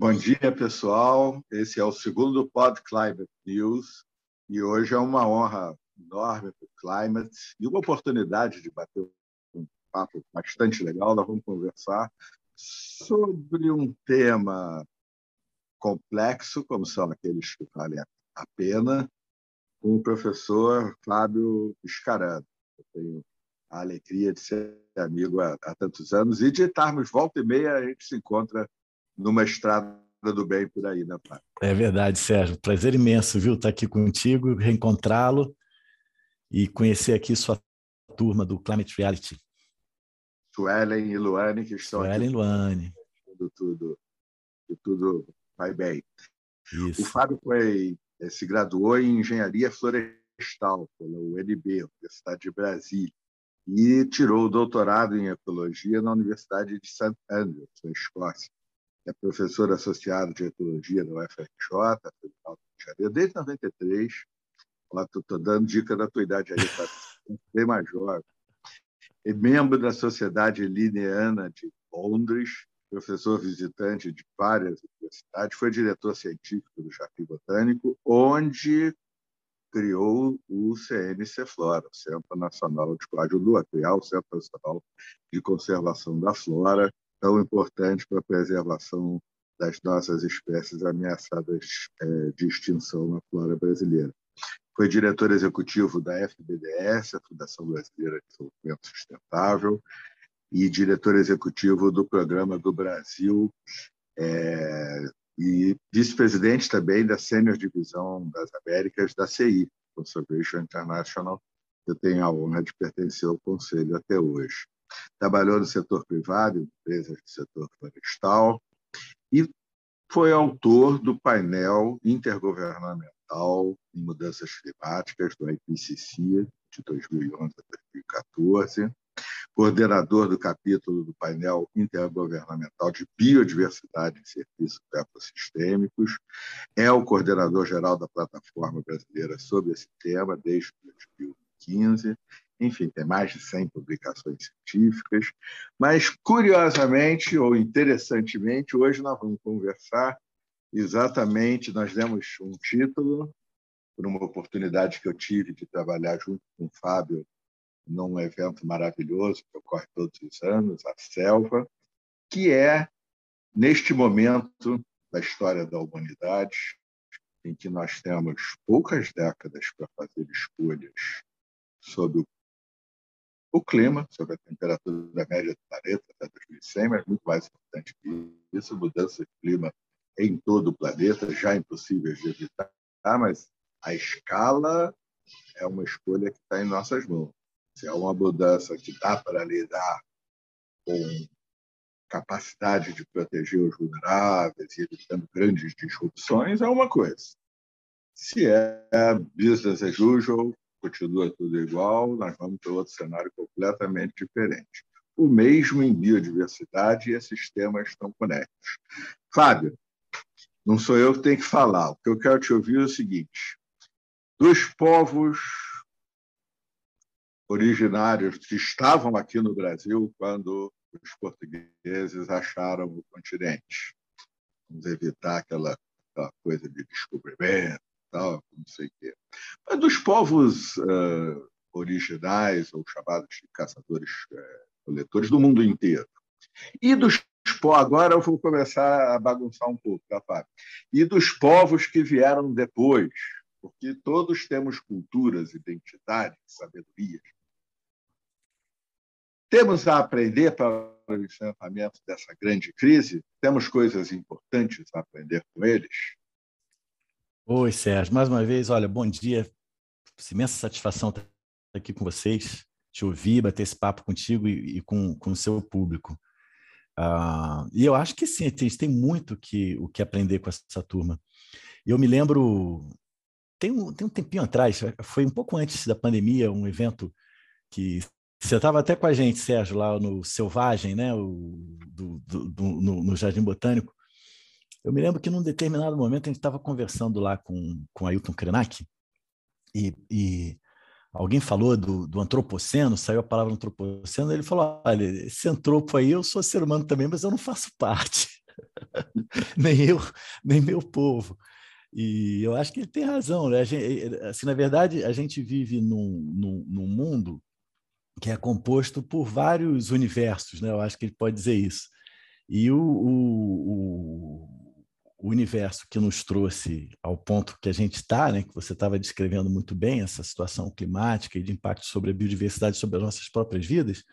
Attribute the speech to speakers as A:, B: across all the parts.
A: Bom dia, pessoal. Esse é o segundo Pod Climate News e hoje é uma honra enorme para o Climate e uma oportunidade de bater um papo bastante legal. Nós vamos conversar sobre um tema complexo, como são aqueles que valem a pena, com o professor Fábio Scarano. Eu tenho a alegria de ser amigo há, há tantos anos e de estarmos volta e meia, a gente se encontra numa estrada do bem por aí, né, pai?
B: É verdade, Sérgio. Prazer imenso, viu, estar aqui contigo, reencontrá-lo e conhecer aqui sua turma do Climate Reality.
A: Suelen e Luane, que estão
B: Suelen aqui.
A: e
B: Luane.
A: Tudo, tudo, tudo vai bem.
B: Isso.
A: O Fábio foi, eh, se graduou em Engenharia Florestal pela UNB, Universidade de Brasília, e tirou o doutorado em Ecologia na Universidade de St. Andrews, na Escócia é professor associado de etologia da UFRJ, desde 93. Estou dando dica da tua idade aí, bem mais jovem. É membro da Sociedade Lineana de Londres, professor visitante de várias universidades, foi diretor científico do Jardim Botânico, onde criou o CNC Flora, o Centro Nacional de Coadjuvou a criar o Centro Nacional de Conservação da Flora, tão importante para a preservação das nossas espécies ameaçadas é, de extinção na flora brasileira. Foi diretor executivo da FBDS, a Fundação Brasileira de Desenvolvimento Sustentável, e diretor executivo do Programa do Brasil é, e vice-presidente também da Sênior Divisão das Américas da CI, Conservation International. Eu tenho a honra de pertencer ao conselho até hoje trabalhou no setor privado, em empresas do setor florestal, e foi autor do painel intergovernamental em mudanças climáticas do IPCC de 2011 a 2014, coordenador do capítulo do painel intergovernamental de biodiversidade em serviços ecossistêmicos, é o coordenador geral da plataforma brasileira sobre esse tema desde 2015 enfim, tem mais de 100 publicações científicas, mas curiosamente ou interessantemente, hoje nós vamos conversar exatamente, nós demos um título por uma oportunidade que eu tive de trabalhar junto com o Fábio num evento maravilhoso que ocorre todos os anos, a Selva, que é neste momento da história da humanidade em que nós temos poucas décadas para fazer escolhas sobre o o clima, sobre a temperatura média do planeta até 2100, mas muito mais importante que isso, mudança de clima em todo o planeta, já impossíveis de evitar, mas a escala é uma escolha que está em nossas mãos. Se é uma mudança que dá para lidar com capacidade de proteger os vulneráveis e evitando grandes disrupções, é uma coisa. Se é business as usual, continua tudo igual, nós vamos para outro cenário completamente diferente. O mesmo em biodiversidade e esses temas estão conectados. Fábio, não sou eu que tenho que falar, o que eu quero te ouvir é o seguinte: dos povos originários que estavam aqui no Brasil quando os portugueses acharam o continente. Vamos evitar aquela, aquela coisa de descobrimento, tal, não sei o quê. Dos povos uh, originais, ou chamados de caçadores-coletores, uh, do mundo inteiro. E dos agora eu vou começar a bagunçar um pouco, tá, Fábio? E dos povos que vieram depois, porque todos temos culturas, identidades, sabedorias. Temos a aprender para o enfrentamento dessa grande crise? Temos coisas importantes a aprender com eles?
B: Oi, Sérgio. Mais uma vez, olha, bom dia. Imensa satisfação estar aqui com vocês, te ouvir, bater esse papo contigo e, e com, com o seu público. Uh, e eu acho que sim, a gente tem muito que, o que aprender com essa turma. Eu me lembro, tem um, tem um tempinho atrás, foi um pouco antes da pandemia, um evento que você estava até com a gente, Sérgio, lá no Selvagem, né? O, do, do, do no, no Jardim Botânico. Eu me lembro que num determinado momento a gente estava conversando lá com, com Ailton Krenak e, e alguém falou do, do, antropoceno, saiu a palavra antropoceno, ele falou: olha, esse antropo aí eu sou ser humano também, mas eu não faço parte. nem eu, nem meu povo. E eu acho que ele tem razão. Né? Gente, assim, na verdade, a gente vive num, num, num, mundo que é composto por vários universos, né? eu acho que ele pode dizer isso. E o, o, o universo que nos trouxe ao ponto que a gente está, né, que você estava descrevendo muito bem, essa situação climática e de impacto sobre a biodiversidade, sobre as nossas próprias vidas,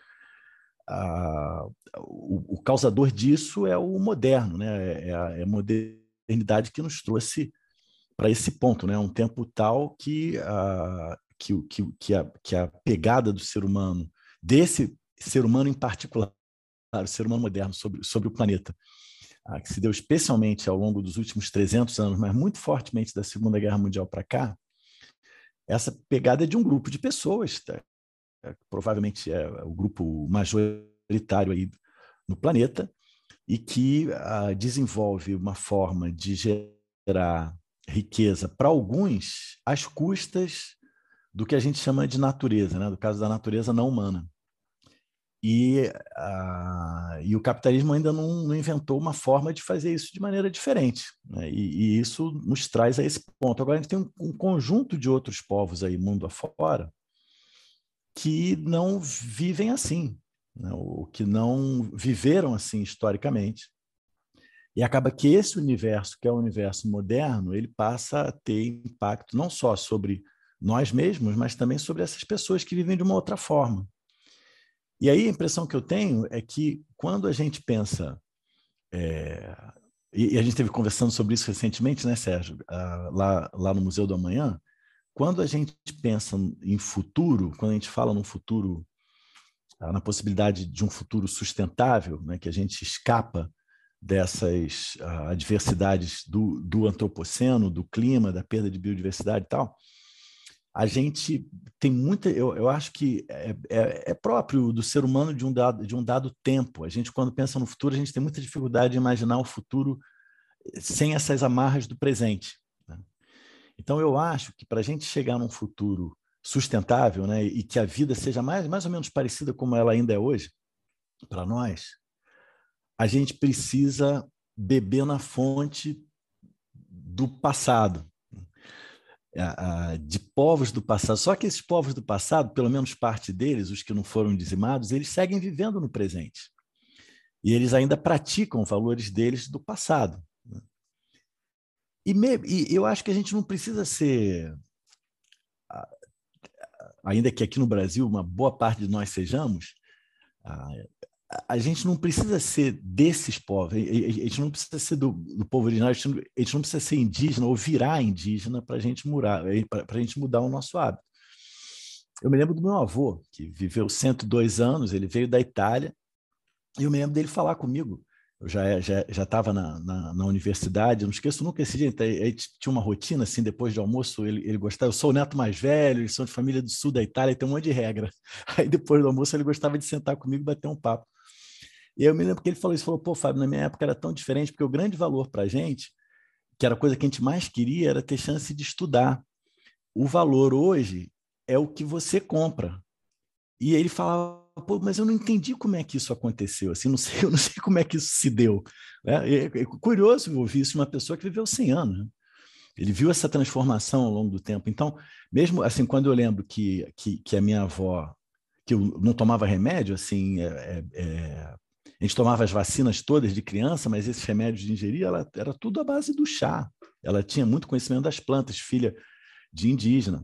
B: o, o, causador disso é o moderno, né? é, a, é a modernidade que nos trouxe para esse ponto, né? Um tempo tal que a, que, que, que, a, que a pegada do ser humano, desse ser humano em particular, o ser humano moderno sobre, sobre o planeta, que se deu especialmente ao longo dos últimos 300 anos, mas muito fortemente da Segunda Guerra Mundial para cá, essa pegada é de um grupo de pessoas, tá? É, provavelmente é o grupo majoritário aí no planeta, e que uh, desenvolve uma forma de gerar riqueza para alguns às custas do que a gente chama de natureza, né? do caso da natureza não humana. E, uh, e o capitalismo ainda não, não, inventou uma forma de fazer isso de maneira diferente. Né? E, e, isso nos traz a esse ponto. Agora, a gente tem um, um conjunto de outros povos aí, mundo afora, que não vivem assim, né? ou que não viveram assim historicamente. E acaba que esse universo, que é o universo moderno, ele passa a ter impacto não só sobre nós mesmos, mas também sobre essas pessoas que vivem de uma outra forma. E aí a impressão que eu tenho é que quando a gente pensa, é, e, a gente esteve conversando sobre isso recentemente, né, Sérgio, ah, lá, lá no Museu do Amanhã, quando a gente pensa em futuro, quando a gente fala num futuro, ah, na possibilidade de um futuro sustentável, né, que a gente escapa dessas uh, adversidades do, do antropoceno, do clima, da perda de biodiversidade e tal, a gente tem muita. Eu, eu acho que é, é, é, próprio do ser humano de um, dado, de um dado tempo. A gente, quando pensa no futuro, a gente tem muita dificuldade de imaginar o futuro sem essas amarras do presente. Né? Então, eu acho que para a gente chegar num futuro sustentável né, e que a vida seja mais, mais ou menos parecida como ela ainda é hoje, para nós, a gente precisa beber na fonte do passado, de povos do passado. Só que esses povos do passado, pelo menos parte deles, os que não foram dizimados, eles seguem vivendo no presente. E eles ainda praticam valores deles do passado. E, me, e eu acho que a gente não precisa ser. Ainda que aqui no Brasil uma boa parte de nós sejamos, a gente não precisa ser desses povos, a gente não precisa ser do, do povo originário, a gente, não, a gente, não, precisa ser indígena ou virar indígena para a gente mudar, para a gente mudar o nosso hábito. Eu me lembro do meu avô, que viveu 102 anos, ele veio da Itália, e eu me lembro dele falar comigo. Eu já já já estava na, na, na, universidade, eu não esqueço nunca esse dia. Ele tinha uma rotina assim, depois de almoço, ele, ele gostava. Eu sou o neto mais velho, eles são de família do sul da Itália, tem um monte de regra. Aí depois do almoço ele gostava de sentar comigo e bater um papo. E eu me lembro que ele falou isso, falou, pô, Fábio, na minha época era tão diferente, porque o grande valor para a gente, que era a coisa que a gente mais queria, era ter chance de estudar. O valor hoje é o que você compra. E ele falava, pô, mas eu não entendi como é que isso aconteceu, assim, não sei, eu não sei como é que isso se deu. É, é curioso ouvir isso de uma pessoa que viveu 100 anos. Né? Ele viu essa transformação ao longo do tempo. Então, mesmo assim, quando eu lembro que, que, que a minha avó, que eu não tomava remédio, assim, é, é, é a gente tomava as vacinas todas de criança, mas esses remédios de ingerir, ela era tudo à base do chá. Ela tinha muito conhecimento das plantas, filha de indígena.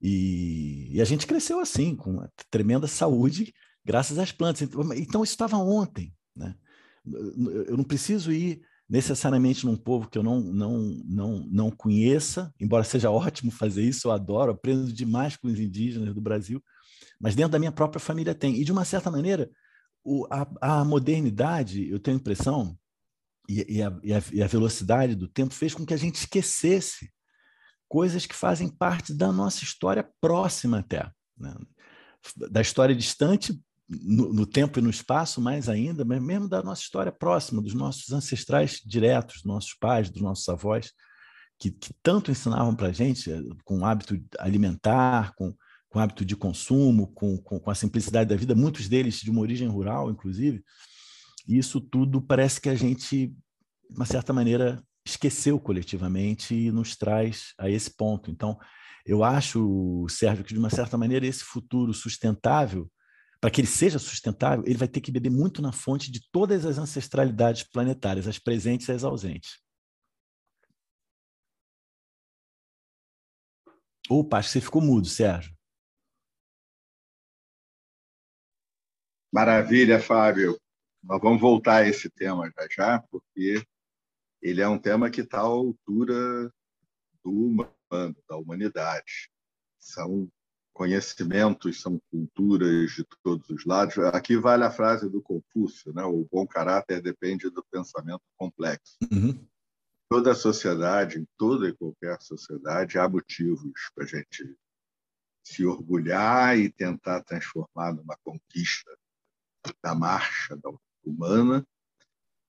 B: E, e a gente cresceu assim, com tremenda saúde, graças às plantas. Então, então isso estava ontem. Né? Eu não preciso ir necessariamente num povo que eu não, não, não, não conheça, embora seja ótimo fazer isso, eu adoro, aprendo demais com os indígenas do Brasil, mas dentro da minha própria família tem. E, de uma certa maneira, o, a, a, modernidade, eu tenho a impressão, e, e, a, e, a, e, a, velocidade do tempo fez com que a gente esquecesse coisas que fazem parte da nossa história próxima até. Né? Da história distante, no, no, tempo e no espaço, mais ainda, mas mesmo da nossa história próxima, dos nossos ancestrais diretos, dos nossos pais, dos nossos avós, que, que tanto ensinavam para a gente, eh, com o hábito alimentar, com com hábito de consumo, com, com, com, a simplicidade da vida, muitos deles de uma origem rural, inclusive. E isso tudo parece que a gente de uma certa maneira, esqueceu coletivamente e nos traz a esse ponto. Então, eu acho, Sérgio, que de uma certa maneira esse futuro sustentável, para que ele seja sustentável, ele vai ter que beber muito na fonte de todas as ancestralidades planetárias, as presentes e as ausentes. Opa, acho que você ficou mudo, Sérgio.
A: Maravilha, Fábio. Nós vamos voltar a esse tema já já, porque ele é um tema que está à altura do humano, da humanidade. São conhecimentos, são culturas de todos os lados. Aqui vale a frase do Confúcio, né? o bom caráter depende do pensamento complexo. Uhum. Toda sociedade, em toda e qualquer sociedade, há motivos para a gente se orgulhar e tentar transformar numa conquista da marcha da humana.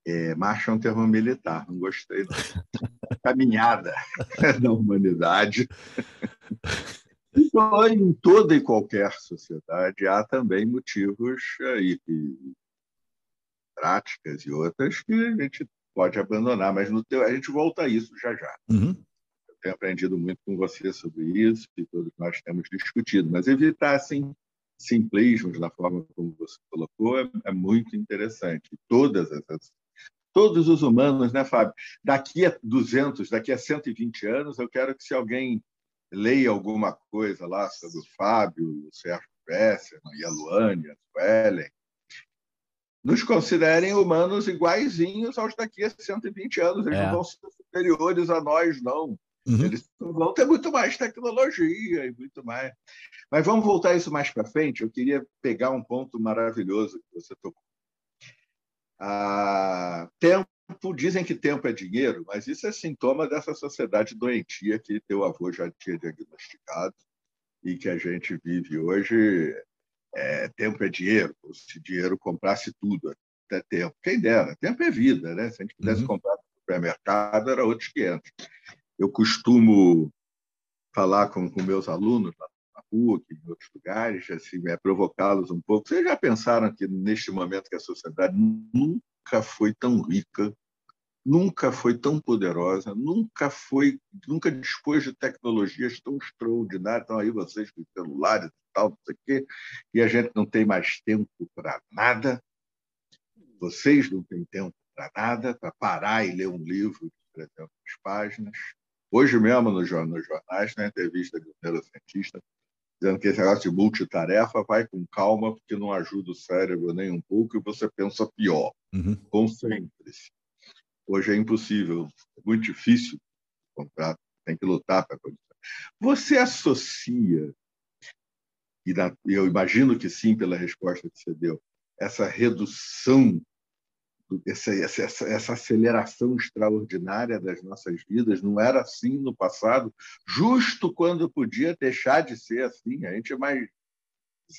A: É, marcha é um termo militar, não gostei. Caminhada da humanidade. Então, em toda e qualquer sociedade há também motivos aí, práticas e outras que a gente pode abandonar, mas no teu, a gente volta a isso já já. Uhum. Eu tenho aprendido muito com você sobre isso e todos nós temos discutido, mas evitar assim simplismos na forma como você colocou é, é muito interessante. Todas essas todos os humanos, né, Fábio? Daqui a 200, daqui a 120 anos, eu quero que se alguém leia alguma coisa lá sobre o Fábio, o Sérgio Besserman e a Luane, a Suelen, nos considerem humanos iguaizinhos aos daqui a 120 anos. Eles é. não vão ser superiores a nós, não. Uhum. Eles vão ter muito mais tecnologia e muito mais. Mas vamos voltar isso mais para frente. Eu queria pegar um ponto maravilhoso que você tocou. Ah, tempo, dizem que tempo é dinheiro, mas isso é sintoma dessa sociedade doentia que teu avô já tinha diagnosticado e que a gente vive hoje. É, tempo é dinheiro, se dinheiro comprasse tudo, até tempo. Quem dera, tempo é vida, né? Se a gente pudesse uhum. comprar no supermercado, era outros 500 eu costumo falar com, com meus alunos na PUC, em outros lugares, assim, é, provocá-los um pouco. Vocês já pensaram que, neste momento que a sociedade nunca foi tão rica, nunca foi tão poderosa, nunca foi, nunca dispôs de tecnologias tão extraordinárias. Estão aí vocês com celulares e tal, não sei o quê, e a gente não tem mais tempo para nada. Vocês não têm tempo para nada, para parar e ler um livro de 300 páginas. Hoje mesmo, nos jornais, na entrevista de um neurocientista, dizendo que esse negócio de multitarefa vai com calma, porque não ajuda o cérebro nem um pouco e você pensa pior. Uhum. Concentre-se. Hoje é impossível, é muito difícil comprar, tem que lutar para acontecer. Você associa, e eu imagino que sim, pela resposta que você deu, essa redução essa, essa, essa aceleração extraordinária das nossas vidas. Não era assim no passado, justo quando podia deixar de ser assim. A gente é mais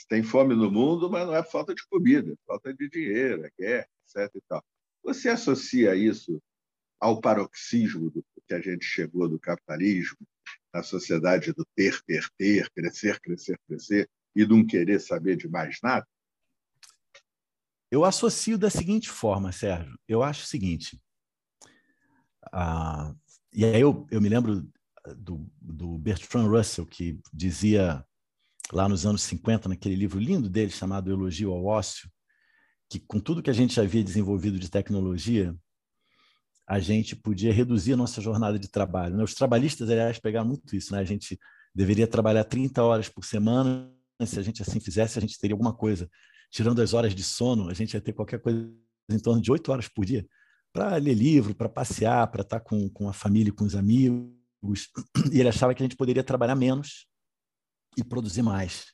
A: tem fome no mundo, mas não é falta de comida, é falta de dinheiro, é guerra, etc. E tal. Você associa isso ao paroxismo do que a gente chegou do capitalismo, na sociedade do ter, ter, ter, crescer, crescer, crescer e não querer saber de mais nada?
B: Eu associo da seguinte forma, Sérgio. Eu acho o seguinte. Ah, e aí eu, eu me lembro do, do Bertrand Russell, que dizia lá nos anos 50, naquele livro lindo dele chamado Elogio ao Ócio, que com tudo que a gente já havia desenvolvido de tecnologia, a gente podia reduzir a nossa jornada de trabalho. Né? Os trabalhistas, aliás, pegaram muito isso. Né? A gente deveria trabalhar 30 horas por semana. Se a gente assim fizesse, a gente teria alguma coisa tirando as horas de sono, a gente ia ter qualquer coisa em torno de oito horas por dia para ler livro, para passear, para estar tá com, com a família com os amigos. E ele achava que a gente poderia trabalhar menos e produzir mais.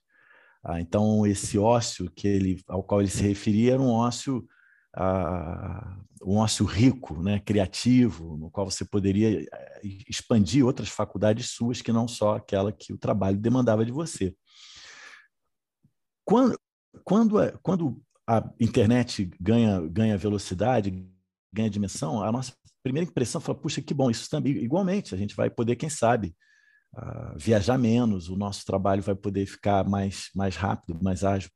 B: Ah, então, esse ócio que ele, ao qual ele se referia era um ócio, ah, um ócio rico, né, criativo, no qual você poderia eh, expandir outras faculdades suas que não só aquela que o trabalho demandava de você. Quando, quando, é, quando a internet ganha, ganha velocidade, ganha dimensão, a nossa primeira impressão foi, puxa, que bom, isso também, igualmente, a gente vai poder, quem sabe, uh, viajar menos, o nosso trabalho vai poder ficar mais, mais rápido, mais ágil.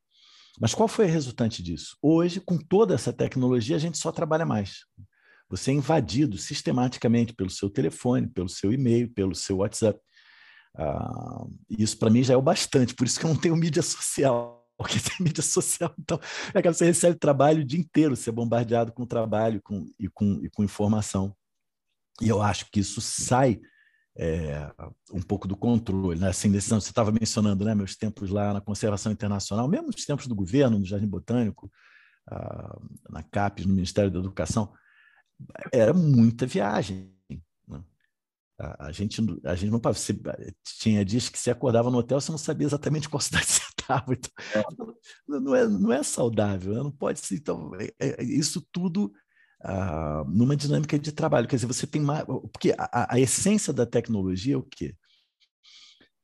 B: Mas qual foi a resultante disso? Hoje, com toda essa tecnologia, a gente só trabalha mais. você é invadido sistematicamente pelo seu telefone, pelo seu e-mail, pelo seu WhatsApp. Ah, isso para mim já é o bastante, por isso que eu não tenho mídia social. Porque tem mídia social, então é você recebe trabalho o dia inteiro, você é bombardeado com trabalho com, e, com, e com informação. E eu acho que isso sai é, um pouco do controle, né? Assim, decisão, você estava mencionando, né, meus tempos lá na conservação internacional, mesmo os tempos do governo, no Jardim Botânico, ah, na CAPES, no Ministério da Educação, era muita viagem. Né? A, a, gente, a gente não você, tinha dias que você acordava no hotel, você não sabia exatamente qual cidade você estava. Então, é. não, é, não é saudável, né? não pode ser. Então, é, é, isso tudo uh, numa dinâmica de trabalho. Quer dizer, você tem mais. Porque a, a essência da tecnologia é o quê?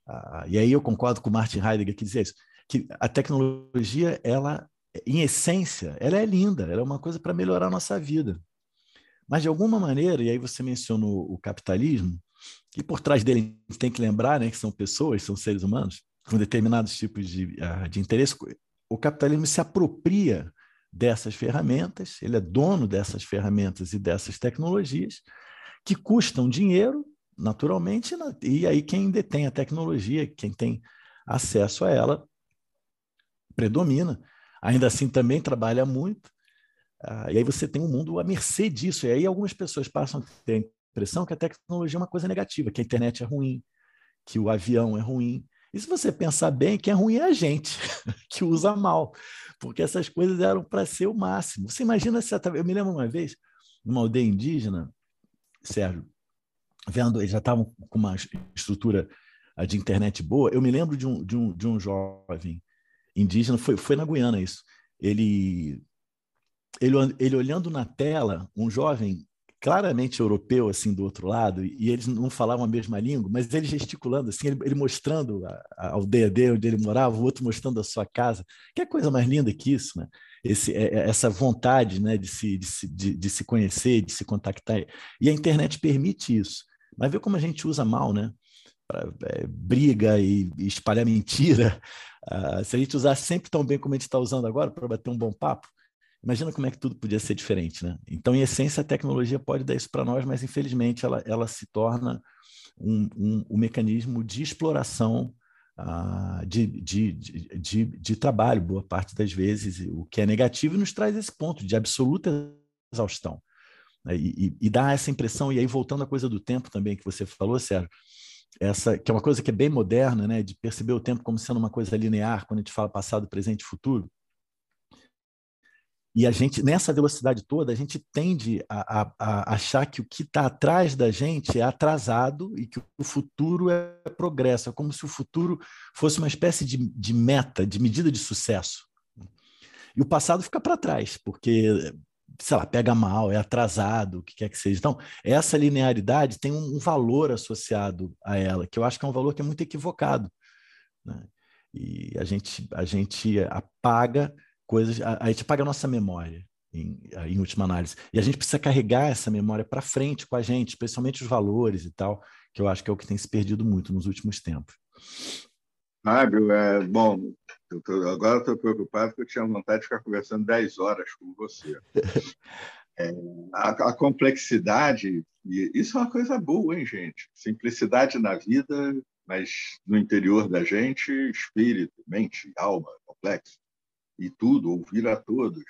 B: Uh, e aí eu concordo com o Martin Heidegger que dizia isso, que a tecnologia, ela, em essência, ela é linda, ela é uma coisa para melhorar a nossa vida. Mas, de alguma maneira, e aí você mencionou o capitalismo, e por trás dele a gente tem que lembrar né, que são pessoas, são seres humanos, com determinados tipos de, uh, de interesse, o capitalismo se apropria dessas ferramentas, ele é dono dessas ferramentas e dessas tecnologias, que custam dinheiro, naturalmente, e aí quem detém a tecnologia, quem tem acesso a ela, predomina. Ainda assim, também trabalha muito, ah, e aí você tem um mundo à mercê disso, e aí algumas pessoas passam a ter a impressão que a tecnologia é uma coisa negativa, que a internet é ruim, que o avião é ruim. E se você pensar bem, quem é ruim é a gente, que usa mal porque essas coisas eram para ser o máximo. Você imagina se. Eu me lembro uma vez, numa aldeia indígena, Sérgio, vendo, eles já estavam com uma estrutura de internet boa. Eu me lembro de um, de um, de um jovem indígena, foi, foi na Guiana isso. Ele, ele, ele olhando na tela, um jovem claramente europeu, assim, do outro lado, e eles não falavam a mesma língua, mas ele gesticulando, assim, ele, ele mostrando a, a, aldeia dele, onde ele morava, o outro mostrando a sua casa. Que é coisa mais linda que isso, né? Esse, é, é, essa vontade né, de, se, de, se, de, de se conhecer, de se contactar. E a internet permite isso. Mas vê como a gente usa mal, né? Pra, é, briga e, e, espalhar mentira. Uh, se a gente usar sempre tão bem como a gente está usando agora para bater um bom papo, Imagina como é que tudo podia ser diferente, né? Então, em essência, a tecnologia pode dar isso para nós, mas infelizmente ela, ela se torna um, um, um mecanismo de exploração uh, de, de, de, de, trabalho, boa parte das vezes, o que é negativo e nos traz esse ponto de absoluta exaustão. Né? E, e, e dá essa impressão, e aí voltando à coisa do tempo também que você falou, Sérgio, essa que é uma coisa que é bem moderna, né, de perceber o tempo como sendo uma coisa linear, quando a gente fala passado, presente e futuro. E a gente, nessa velocidade toda, a gente tende a, a, a achar que o que está atrás da gente é atrasado e que o futuro é progresso. É como se o futuro fosse uma espécie de, de meta, de medida de sucesso. E o passado fica para trás, porque, sei lá, pega mal, é atrasado, o que quer que seja. Então, essa linearidade tem um, valor associado a ela, que eu acho que é um valor que é muito equivocado. Né? E a gente, a gente apaga coisas, a, a gente apaga a nossa memória, em, em, última análise. E a gente precisa carregar essa memória para frente com a gente, especialmente os valores e tal, que eu acho que é o que tem se perdido muito nos últimos tempos.
A: Fábio, é, bom, tô, agora estou preocupado porque eu tinha vontade de ficar conversando 10 horas com você. É, a, a, complexidade, e isso é uma coisa boa, hein, gente? Simplicidade na vida, mas no interior da gente, espírito, mente, alma, complexo e tudo, ouvir a todos,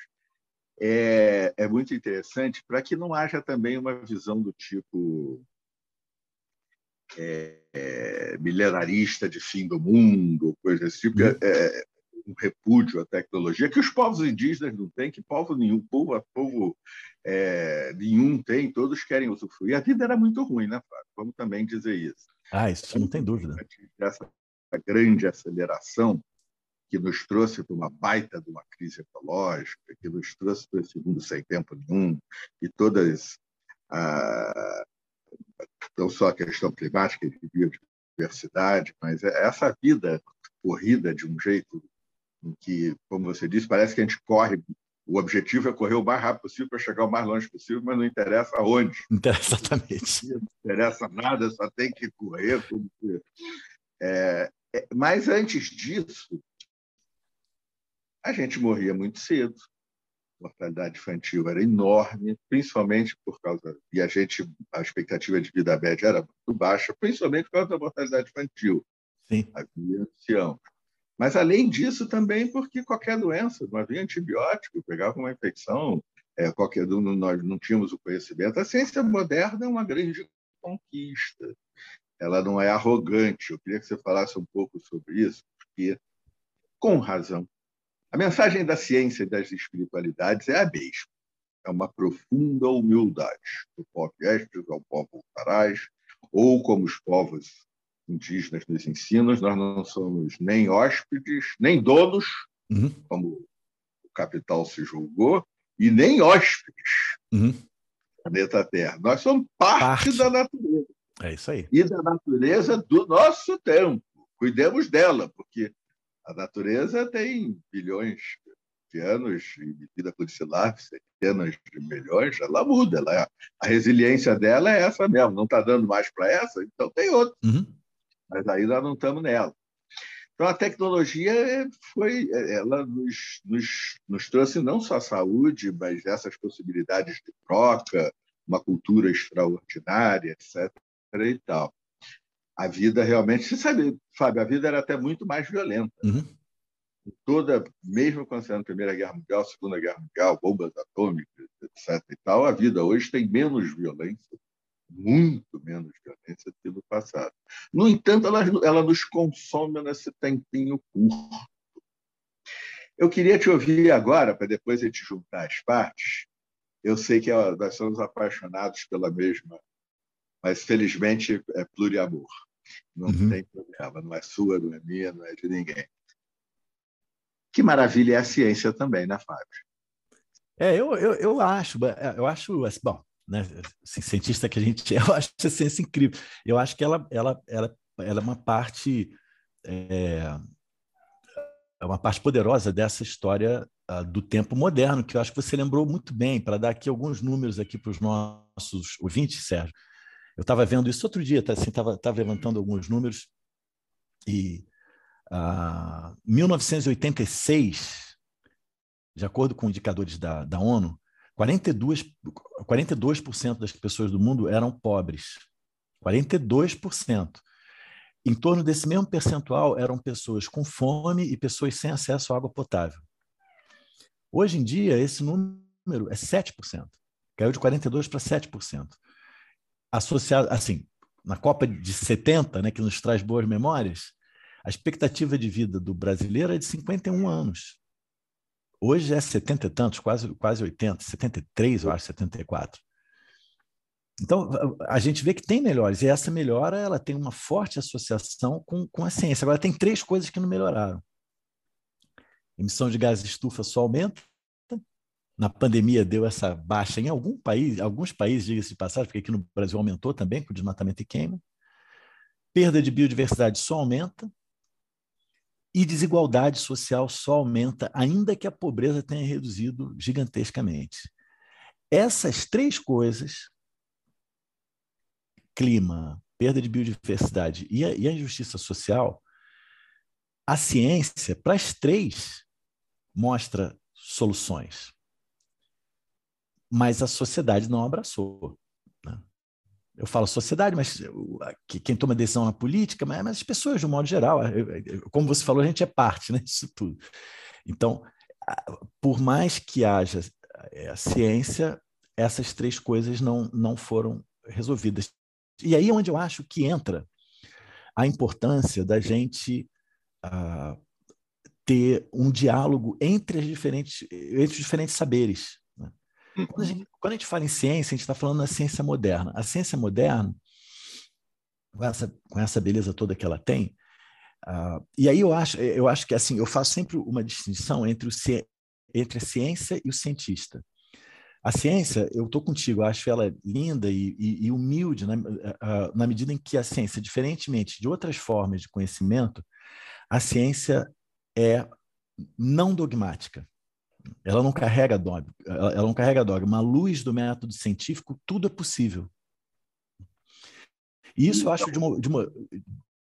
A: é, é muito interessante para que não haja também uma visão do tipo é, é, milenarista de fim do mundo, coisa desse tipo, uhum. é, um repúdio à tecnologia que os povos indígenas não têm, que povo nenhum, povo, povo é, nenhum tem, todos querem usufruir. A vida era muito ruim, né, Fábio? Vamos também dizer isso.
B: Ah, isso não tem dúvida.
A: Essa grande aceleração que nos trouxe para uma baita de uma crise ecológica, que nos trouxe para esse mundo sem tempo nenhum, e todas, ah, não só a questão climática e de biodiversidade, mas é essa vida corrida de um jeito em que, como você disse, parece que a gente corre o objetivo é correr o mais rápido possível para chegar o mais longe possível, mas não interessa aonde.
B: Exatamente.
A: Não interessa nada, só tem que correr. É, é, mas antes disso, a gente morria muito cedo. mortalidade infantil era enorme, principalmente por causa e a gente a expectativa de vida média era muito baixa, principalmente por causa da mortalidade infantil.
B: Sim.
A: Havia anciãos. Mas além disso também porque qualquer doença, não havia antibiótico, pegava uma infecção, é, qualquer nós não tínhamos o conhecimento. A ciência moderna é uma grande conquista. Ela não é arrogante. Eu queria que você falasse um pouco sobre isso, porque com razão a mensagem da ciência e das espiritualidades é a mesma. É uma profunda humildade. Do povo estes ao povo voltarás, ou como os povos indígenas nos ensinam, nós não somos nem hóspedes, nem donos, uhum. como o capital se julgou, e nem hóspedes uhum. do planeta Terra. Nós somos parte, parte da natureza.
B: É isso aí.
A: E da natureza do nosso tempo. Cuidemos dela, porque a natureza tem bilhões de anos e medida codicilar, centenas de milhões, ela muda. Ela, a resiliência dela é essa mesmo. Não está dando mais para essa, então tem outra. Uhum. Mas ainda não estamos nela. Então, a tecnologia foi, ela nos, nos, nos trouxe não só saúde, mas essas possibilidades de troca, uma cultura extraordinária, etc. E tal a vida realmente. Você sabe, Fábio, a vida era até muito mais violenta. Uhum. Toda, mesmo quando você na Primeira Guerra Mundial, Segunda Guerra Mundial, bombas atômicas, etc. e tal, a vida hoje tem menos violência, muito menos violência do que no passado. No entanto, ela, ela nos consome nesse tempinho curto. Eu queria te ouvir agora, para depois a gente juntar as partes. Eu sei que nós somos apaixonados pela mesma, mas felizmente é pluriamor. Não uhum. tem problema, não é sua, não é minha, não é de ninguém. Que maravilha é a ciência também, né, Fábio?
B: É, eu, eu, eu acho, eu acho, assim, bom, né, assim, cientista que a gente é, eu acho a ciência incrível. Eu acho que ela, ela, ela, ela é uma parte é, é uma parte poderosa dessa história uh, do tempo moderno, que eu acho que você lembrou muito bem, para dar aqui alguns números aqui para os nossos ouvintes, Sérgio. Eu estava vendo isso outro dia, estava tá, assim, tava levantando alguns números, e uh, 1986, de acordo com indicadores da, da ONU, 42%, 42 das pessoas do mundo eram pobres. 42%. Em torno desse mesmo percentual eram pessoas com fome e pessoas sem acesso à água potável. Hoje em dia, esse número é 7%. Caiu de 42% para 7% associado, assim, na Copa de 70, né, que nos traz boas memórias, a expectativa de vida do brasileiro é de 51 anos. Hoje é 70 e tantos, quase, quase 80, 73, eu acho, 74. Então, a gente vê que tem melhores, e essa melhora ela tem uma forte associação com, com a ciência. Agora, tem três coisas que não melhoraram. Emissão de gases de estufa só aumenta, na pandemia deu essa baixa em algum país, alguns países, diga-se de passagem, porque aqui no Brasil aumentou também com desmatamento e queima. Perda de biodiversidade só aumenta e desigualdade social só aumenta, ainda que a pobreza tenha reduzido gigantescamente. Essas três coisas, clima, perda de biodiversidade e a, e a injustiça social, a ciência, para as três, mostra soluções mas a sociedade não abraçou. Né? Eu falo sociedade, mas quem toma decisão na política, mas, as pessoas, de um modo geral, como você falou, a gente é parte né, disso tudo. Então, por mais que haja é, a ciência, essas três coisas não, não foram resolvidas. E aí é onde eu acho que entra a importância da gente uh, ter um diálogo entre, as diferentes, entre os diferentes saberes. Quando a, gente, quando a gente fala em ciência, a gente está falando da ciência moderna. A ciência moderna, com essa, com essa beleza toda que ela tem, uh, e aí eu acho, eu acho que assim, eu faço sempre uma distinção entre, o, entre a ciência e o cientista. A ciência, eu estou contigo, eu acho ela linda e, e, e humilde na, uh, na medida em que a ciência, diferentemente de outras formas de conhecimento, a ciência é não dogmática. Ela não carrega dogma, ela, ela não carrega dogma. À luz do método científico, tudo é possível. E isso eu acho de uma, de uma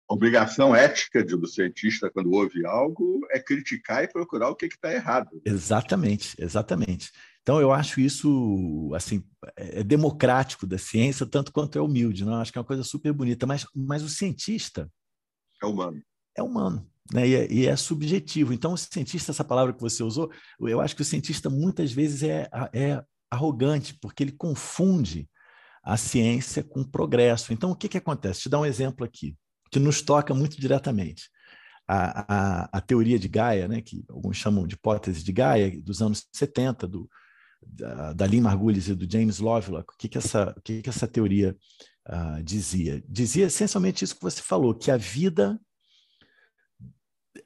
A: A obrigação ética de um cientista, quando ouve algo, é criticar e procurar o que está errado.
B: Exatamente, exatamente. Então, eu acho isso assim é, é democrático da ciência, tanto quanto é humilde. Não? Eu acho que é uma coisa super bonita. Mas, mas o cientista.
A: É humano.
B: É humano. Né? E, é, e é subjetivo. Então, o cientista, essa palavra que você usou, eu acho que o cientista muitas vezes é, é arrogante, porque ele confunde a ciência com o progresso. Então, o que, que acontece? Te dar um exemplo aqui, que nos toca muito diretamente. A, a, a teoria de Gaia, né, que alguns chamam de hipótese de Gaia, dos anos 70, do, da, da Lynn Margulis e do James Lovelock, o que, que, essa, o que, que essa teoria uh, dizia? Dizia essencialmente isso que você falou, que a vida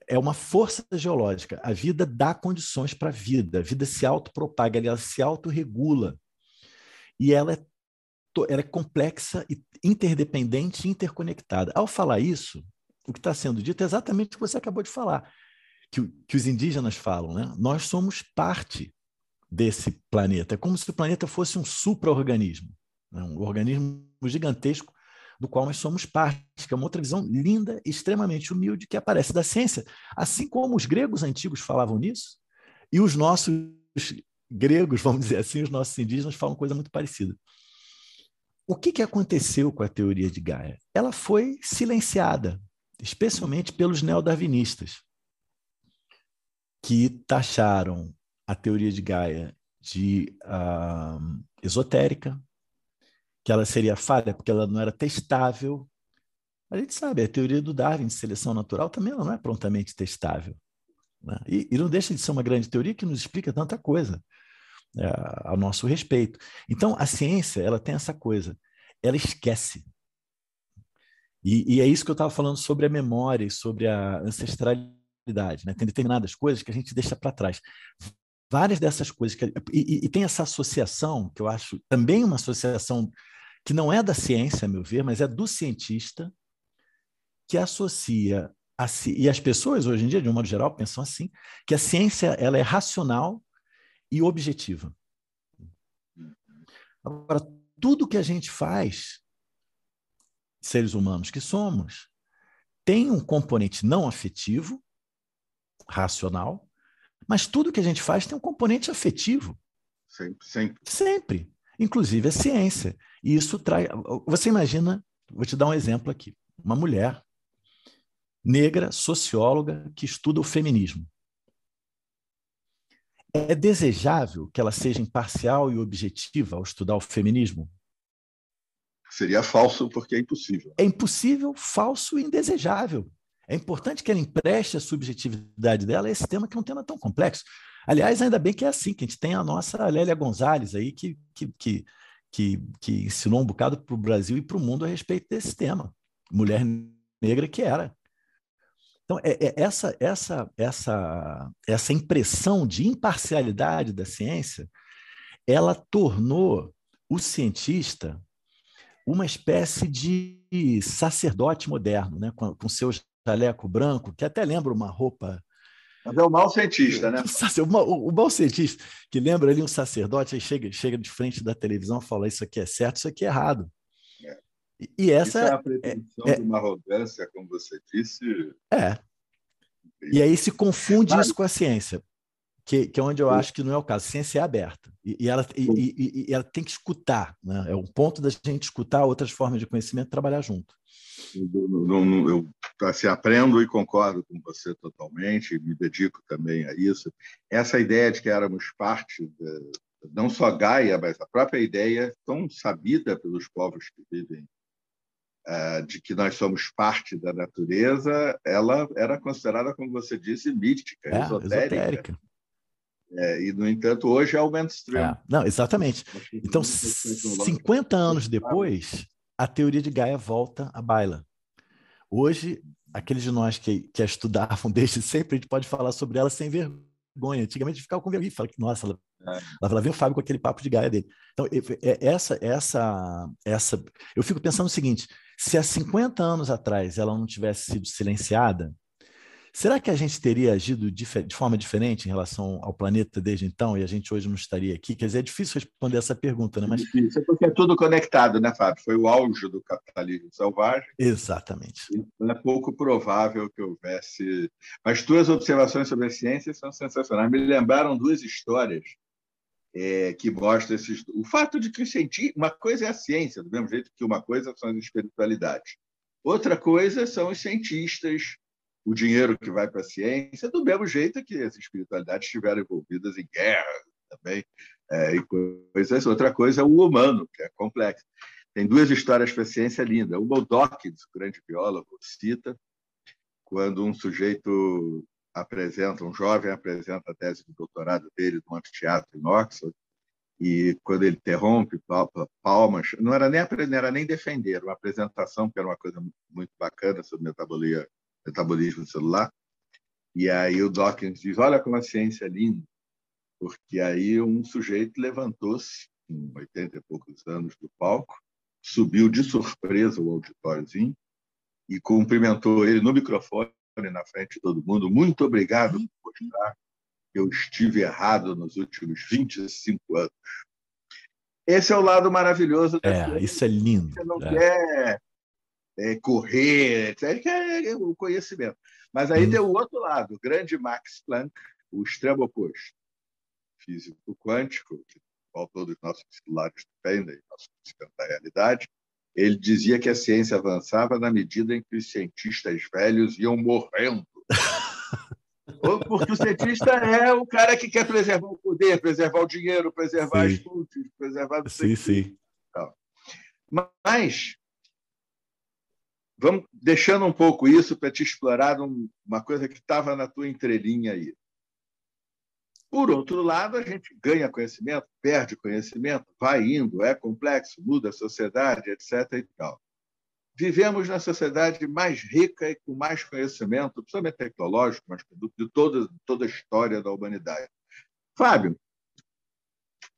B: é uma força geológica. A vida dá condições para a vida. A vida se autopropaga, ela se autorregula. E ela é ela é complexa, interdependente e interconectada. Ao falar isso, o que está sendo dito é exatamente o que você acabou de falar, que, que os indígenas falam. Né? Nós somos parte desse planeta. É como se o planeta fosse um supra-organismo, né? um organismo gigantesco do qual nós somos parte, que é uma outra visão linda, extremamente humilde, que aparece da ciência. Assim como os gregos antigos falavam nisso, e os nossos gregos, vamos dizer assim, os nossos indígenas falam coisa muito parecida. O que, que aconteceu com a teoria de Gaia? Ela foi silenciada, especialmente pelos neodarwinistas, que taxaram a teoria de Gaia de uh, esotérica, que ela seria falha porque ela não era testável. A gente sabe, a teoria do Darwin de seleção natural também ela não é prontamente testável. Né? E, e, não deixa de ser uma grande teoria que nos explica tanta coisa é, nosso respeito. Então, a ciência, ela tem essa coisa, ela esquece. E, e é isso que eu estava falando sobre a memória e sobre a ancestralidade. Né? Tem determinadas coisas que a gente deixa para trás. Várias dessas coisas. Que, e, e, tem essa associação, que eu acho também uma associação que não é da ciência, a meu ver, mas é do cientista, que associa a, e as pessoas hoje em dia, de um modo geral, pensam assim, que a ciência ela é racional e objetiva. Agora, tudo que a gente faz, seres humanos que somos, tem um componente não afetivo, racional, mas tudo que a gente faz tem um componente afetivo.
A: Sempre, sempre.
B: Sempre. Inclusive a ciência. E isso traz. Você imagina, vou te dar um exemplo aqui: uma mulher negra, socióloga, que estuda o feminismo. É desejável que ela seja imparcial e objetiva ao estudar o feminismo?
A: Seria falso, porque é impossível.
B: É impossível, falso e indesejável. É importante que ela empreste a subjetividade dela a esse tema, que é um tema tão complexo. Aliás, ainda bem que é assim, que a gente tem a nossa Lélia Gonzalez aí, que, que, que, que, que ensinou um bocado para o Brasil e para o mundo a respeito desse tema. Mulher negra que era. Então, é, é essa, essa, essa, essa impressão de imparcialidade da ciência, ela tornou o cientista uma espécie de sacerdote moderno, né? com, com seu jaleco branco, que até lembra uma roupa.
A: Mas é o mau cientista, né?
B: O, o mau cientista, que lembra ali um sacerdote, aí chega, chega de frente da televisão e fala: Isso aqui é certo, isso aqui é errado.
A: E essa Isso é a pretensão é, de uma arrogância, como você disse.
B: É. E aí se confunde isso com a ciência, que, que é onde eu acho que não é o caso. A ciência é aberta e, e ela, e, e, ela tem que escutar. Né? É um ponto da gente escutar outras formas de conhecimento e trabalhar junto.
A: Eu, assim, aprendo e concordo com você totalmente, me dedico também a isso. Essa ideia de que éramos parte de, não só Gaia, mas a própria ideia tão sabida pelos povos que vivem é, de que nós somos parte da natureza, ela era considerada, como você disse, mística, é, esotérica. esotérica. É, e, no entanto, hoje é o mainstream. É.
B: Não, exatamente. Então, 50 anos depois, a teoria de Gaia volta à baila. Hoje, aqueles de nós que, que a estudavam desde sempre, a gente pode falar sobre ela sem vergonha. Antigamente, ficava com vergonha. Fala que, nossa, ela é. Lá, vem o Fábio com aquele papo de Gaia dele. Então, essa, essa, essa. Eu fico pensando o seguinte: se há 50 anos atrás ela não tivesse sido silenciada, Será que a gente teria agido de, forma diferente em relação ao planeta desde então e a gente hoje não estaria aqui? Quer dizer, é difícil responder essa pergunta, né?
A: Mas... É difícil, porque é tudo conectado, né, Fábio? Foi o auge do capitalismo selvagem.
B: Exatamente.
A: Então é pouco provável que houvesse. Mas tuas observações sobre a ciência são sensacionais. Me lembraram duas histórias é, que mostram esses... o fato de que uma coisa é a ciência, do mesmo jeito que uma coisa são as espiritualidades. Outra coisa são os cientistas o dinheiro que vai para a ciência, do mesmo jeito que as espiritualidades estiveram envolvidas em guerra também, é, e coisas. Outra coisa é o humano, que é complexo. Tem duas histórias para a ciência lindas. Uma, o Dawkins, o grande biólogo, cita quando um sujeito apresenta, um jovem apresenta a tese de doutorado dele no anfiteatro em Oxford, e quando ele interrompe, palmas, não era nem, não era nem defender, uma apresentação, que era uma coisa muito bacana sobre metabolia metabolismo celular. E aí o Dawkins diz: Olha como a ciência é linda, porque aí um sujeito levantou-se, com 80 e poucos anos do palco, subiu de surpresa o auditóriozinho e cumprimentou ele no microfone, na frente de todo mundo. Muito obrigado por mostrar que eu estive errado nos últimos 25 anos. Esse é o lado maravilhoso
B: da É, isso é lindo.
A: Você não
B: é.
A: quer é, correr, etc., é o conhecimento. Mas aí hum. tem o outro lado, o grande Max Planck, o extremo oposto, físico quântico, que qual todos os nossos titulares dependem, nosso conhecimento da realidade, ele dizia que a ciência avançava na medida em que os cientistas velhos iam morrendo. Porque o cientista é o cara que quer preservar o poder, preservar o dinheiro, preservar sim. as fontes, preservar...
B: Sim, sim.
A: Mas Vamos deixando um pouco isso para te explorar uma coisa que estava na tua entrelinha aí. Por outro lado, a gente ganha conhecimento, perde conhecimento, vai indo, é complexo, muda a sociedade, etc. E tal. Vivemos na sociedade mais rica e com mais conhecimento, principalmente tecnológico, mas de toda, toda a história da humanidade. Fábio,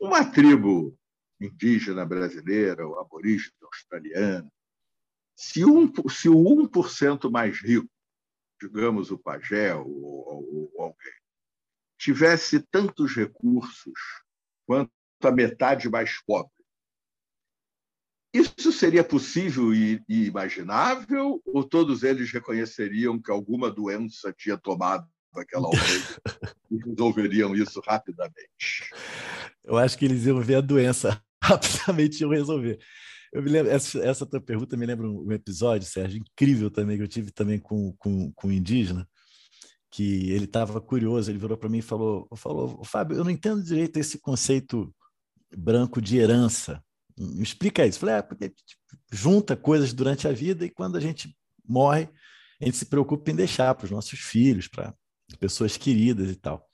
A: uma tribo indígena brasileira, ou aborígene australiana, se, um, se o 1% mais rico, digamos o pajé ou, ou, ou alguém, tivesse tantos recursos quanto a metade mais pobre, isso seria possível e, e imaginável? Ou todos eles reconheceriam que alguma doença tinha tomado aquela aldeia e resolveriam isso rapidamente?
B: Eu acho que eles iam ver a doença rapidamente iam resolver. Eu me lembro, essa, essa tua pergunta me lembra um, episódio, Sérgio, incrível também, que eu tive também com, com, com um indígena, que ele estava curioso, ele virou para mim e falou, falou, Fábio, eu não entendo direito esse conceito branco de herança. Me explica isso. Eu falei, é, porque junta coisas durante a vida e quando a gente morre, a gente se preocupa em deixar para os nossos filhos, para pessoas queridas e tal.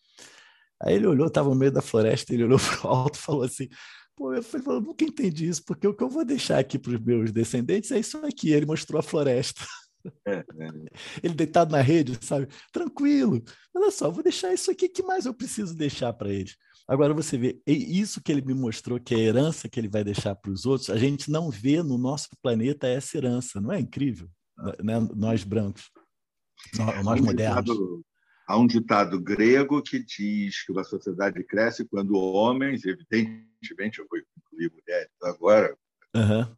B: Aí ele olhou, estava no meio da floresta, ele olhou para o alto e falou assim: Pô, eu falei, eu nunca entendi isso, porque o que eu vou deixar aqui para os meus descendentes é isso aqui. Ele mostrou a floresta. É, é. Ele deitado na rede, sabe? Tranquilo. Olha só, vou deixar isso aqui. que mais eu preciso deixar para eles? Agora você vê, isso que ele me mostrou, que é a herança que ele vai deixar para os outros, a gente não vê no nosso planeta essa herança. Não é incrível? Né? Nós brancos, nós modernos.
A: Há um ditado grego que diz que uma sociedade cresce quando homens, evidentemente, eu vou incluir mulheres agora, uhum.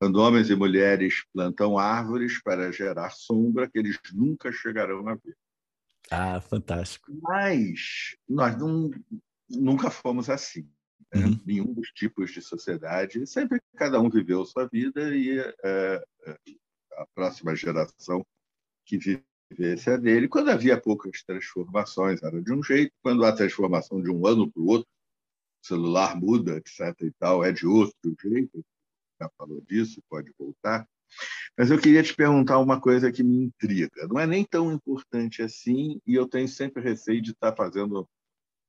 A: quando homens e mulheres plantam árvores para gerar sombra que eles nunca chegarão a ver.
B: Ah, fantástico.
A: Mas nós não, nunca fomos assim. Né? Uhum. Nenhum dos tipos de sociedade. Sempre cada um viveu sua vida e é, a próxima geração que vive vivência dele. Quando havia poucas transformações, era de um jeito. Quando há transformação de um ano para o outro, o celular muda, etc. e tal, é de outro jeito. Já falou disso, pode voltar. Mas eu queria te perguntar uma coisa que me intriga. Não é nem tão importante assim, e eu tenho sempre receio de estar tá fazendo,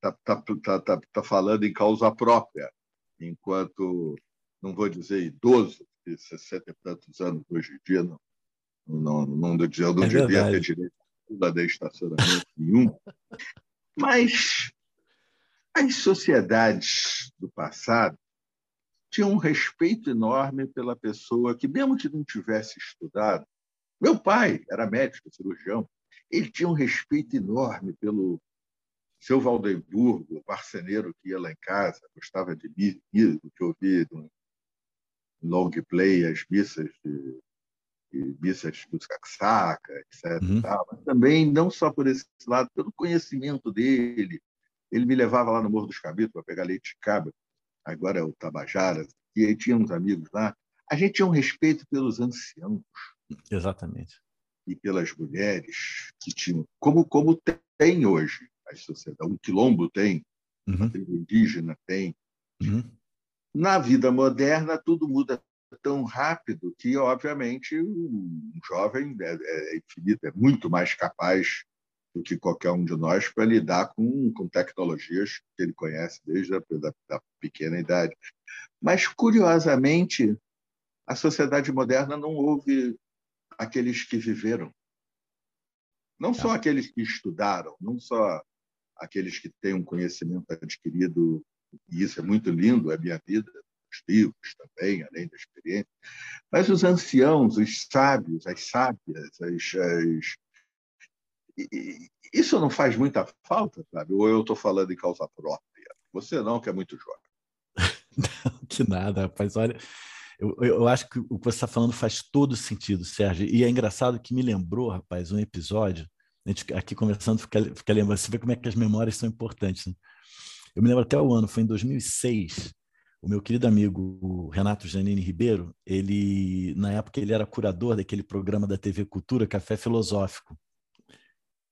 A: tá, tá, tá, tá, tá falando em causa própria, enquanto, não vou dizer idoso, de 60 e tantos anos hoje em dia, não, não, não, eu não é devia verdade. ter direito a de estacionamento nenhum. Mas as sociedades do passado tinham um respeito enorme pela pessoa que, mesmo que não tivesse estudado, meu pai era médico, cirurgião, ele tinha um respeito enorme pelo seu Valdemburgo, marceneiro que ia lá em casa, gostava de missa, que ouvia long play as missas de, missas do Saca, etc. Uhum. Mas também, não só por esse lado, pelo conhecimento dele. Ele me levava lá no Morro dos Cabitos para pegar leite de cabra, agora é o Tabajara, e aí tinha uns amigos lá. A gente tinha um respeito pelos anciãos.
B: Exatamente.
A: E pelas mulheres que tinham, como, como tem hoje as sociedades. O quilombo tem, uhum. a tribo indígena tem. Uhum. Na vida moderna, tudo muda tão rápido que, obviamente, um jovem é, é infinito, é muito mais capaz do que qualquer um de nós para lidar com, com tecnologias que ele conhece desde a da, da pequena idade. Mas, curiosamente, a sociedade moderna não houve aqueles que viveram. Não só tá. aqueles que estudaram, não só aqueles que têm um conhecimento adquirido, e isso é muito lindo, é minha vida, os livros também, além da experiência, mas os anciãos, os sábios, as sábias, as, as... isso não faz muita falta, sabe? Ou eu estou falando em causa própria? Você não, que é muito jovem.
B: não, que nada, rapaz. Olha, eu, eu acho que o que você está falando faz todo sentido, Sérgio. E é engraçado que me lembrou, rapaz, um episódio a gente aqui conversando fica, fica lembrando, você vê como é que as memórias são importantes. Né? Eu me lembro até o ano, foi em 2006, o meu querido amigo Renato Janine Ribeiro, ele, na época, ele era curador daquele programa da TV Cultura, Café Filosófico.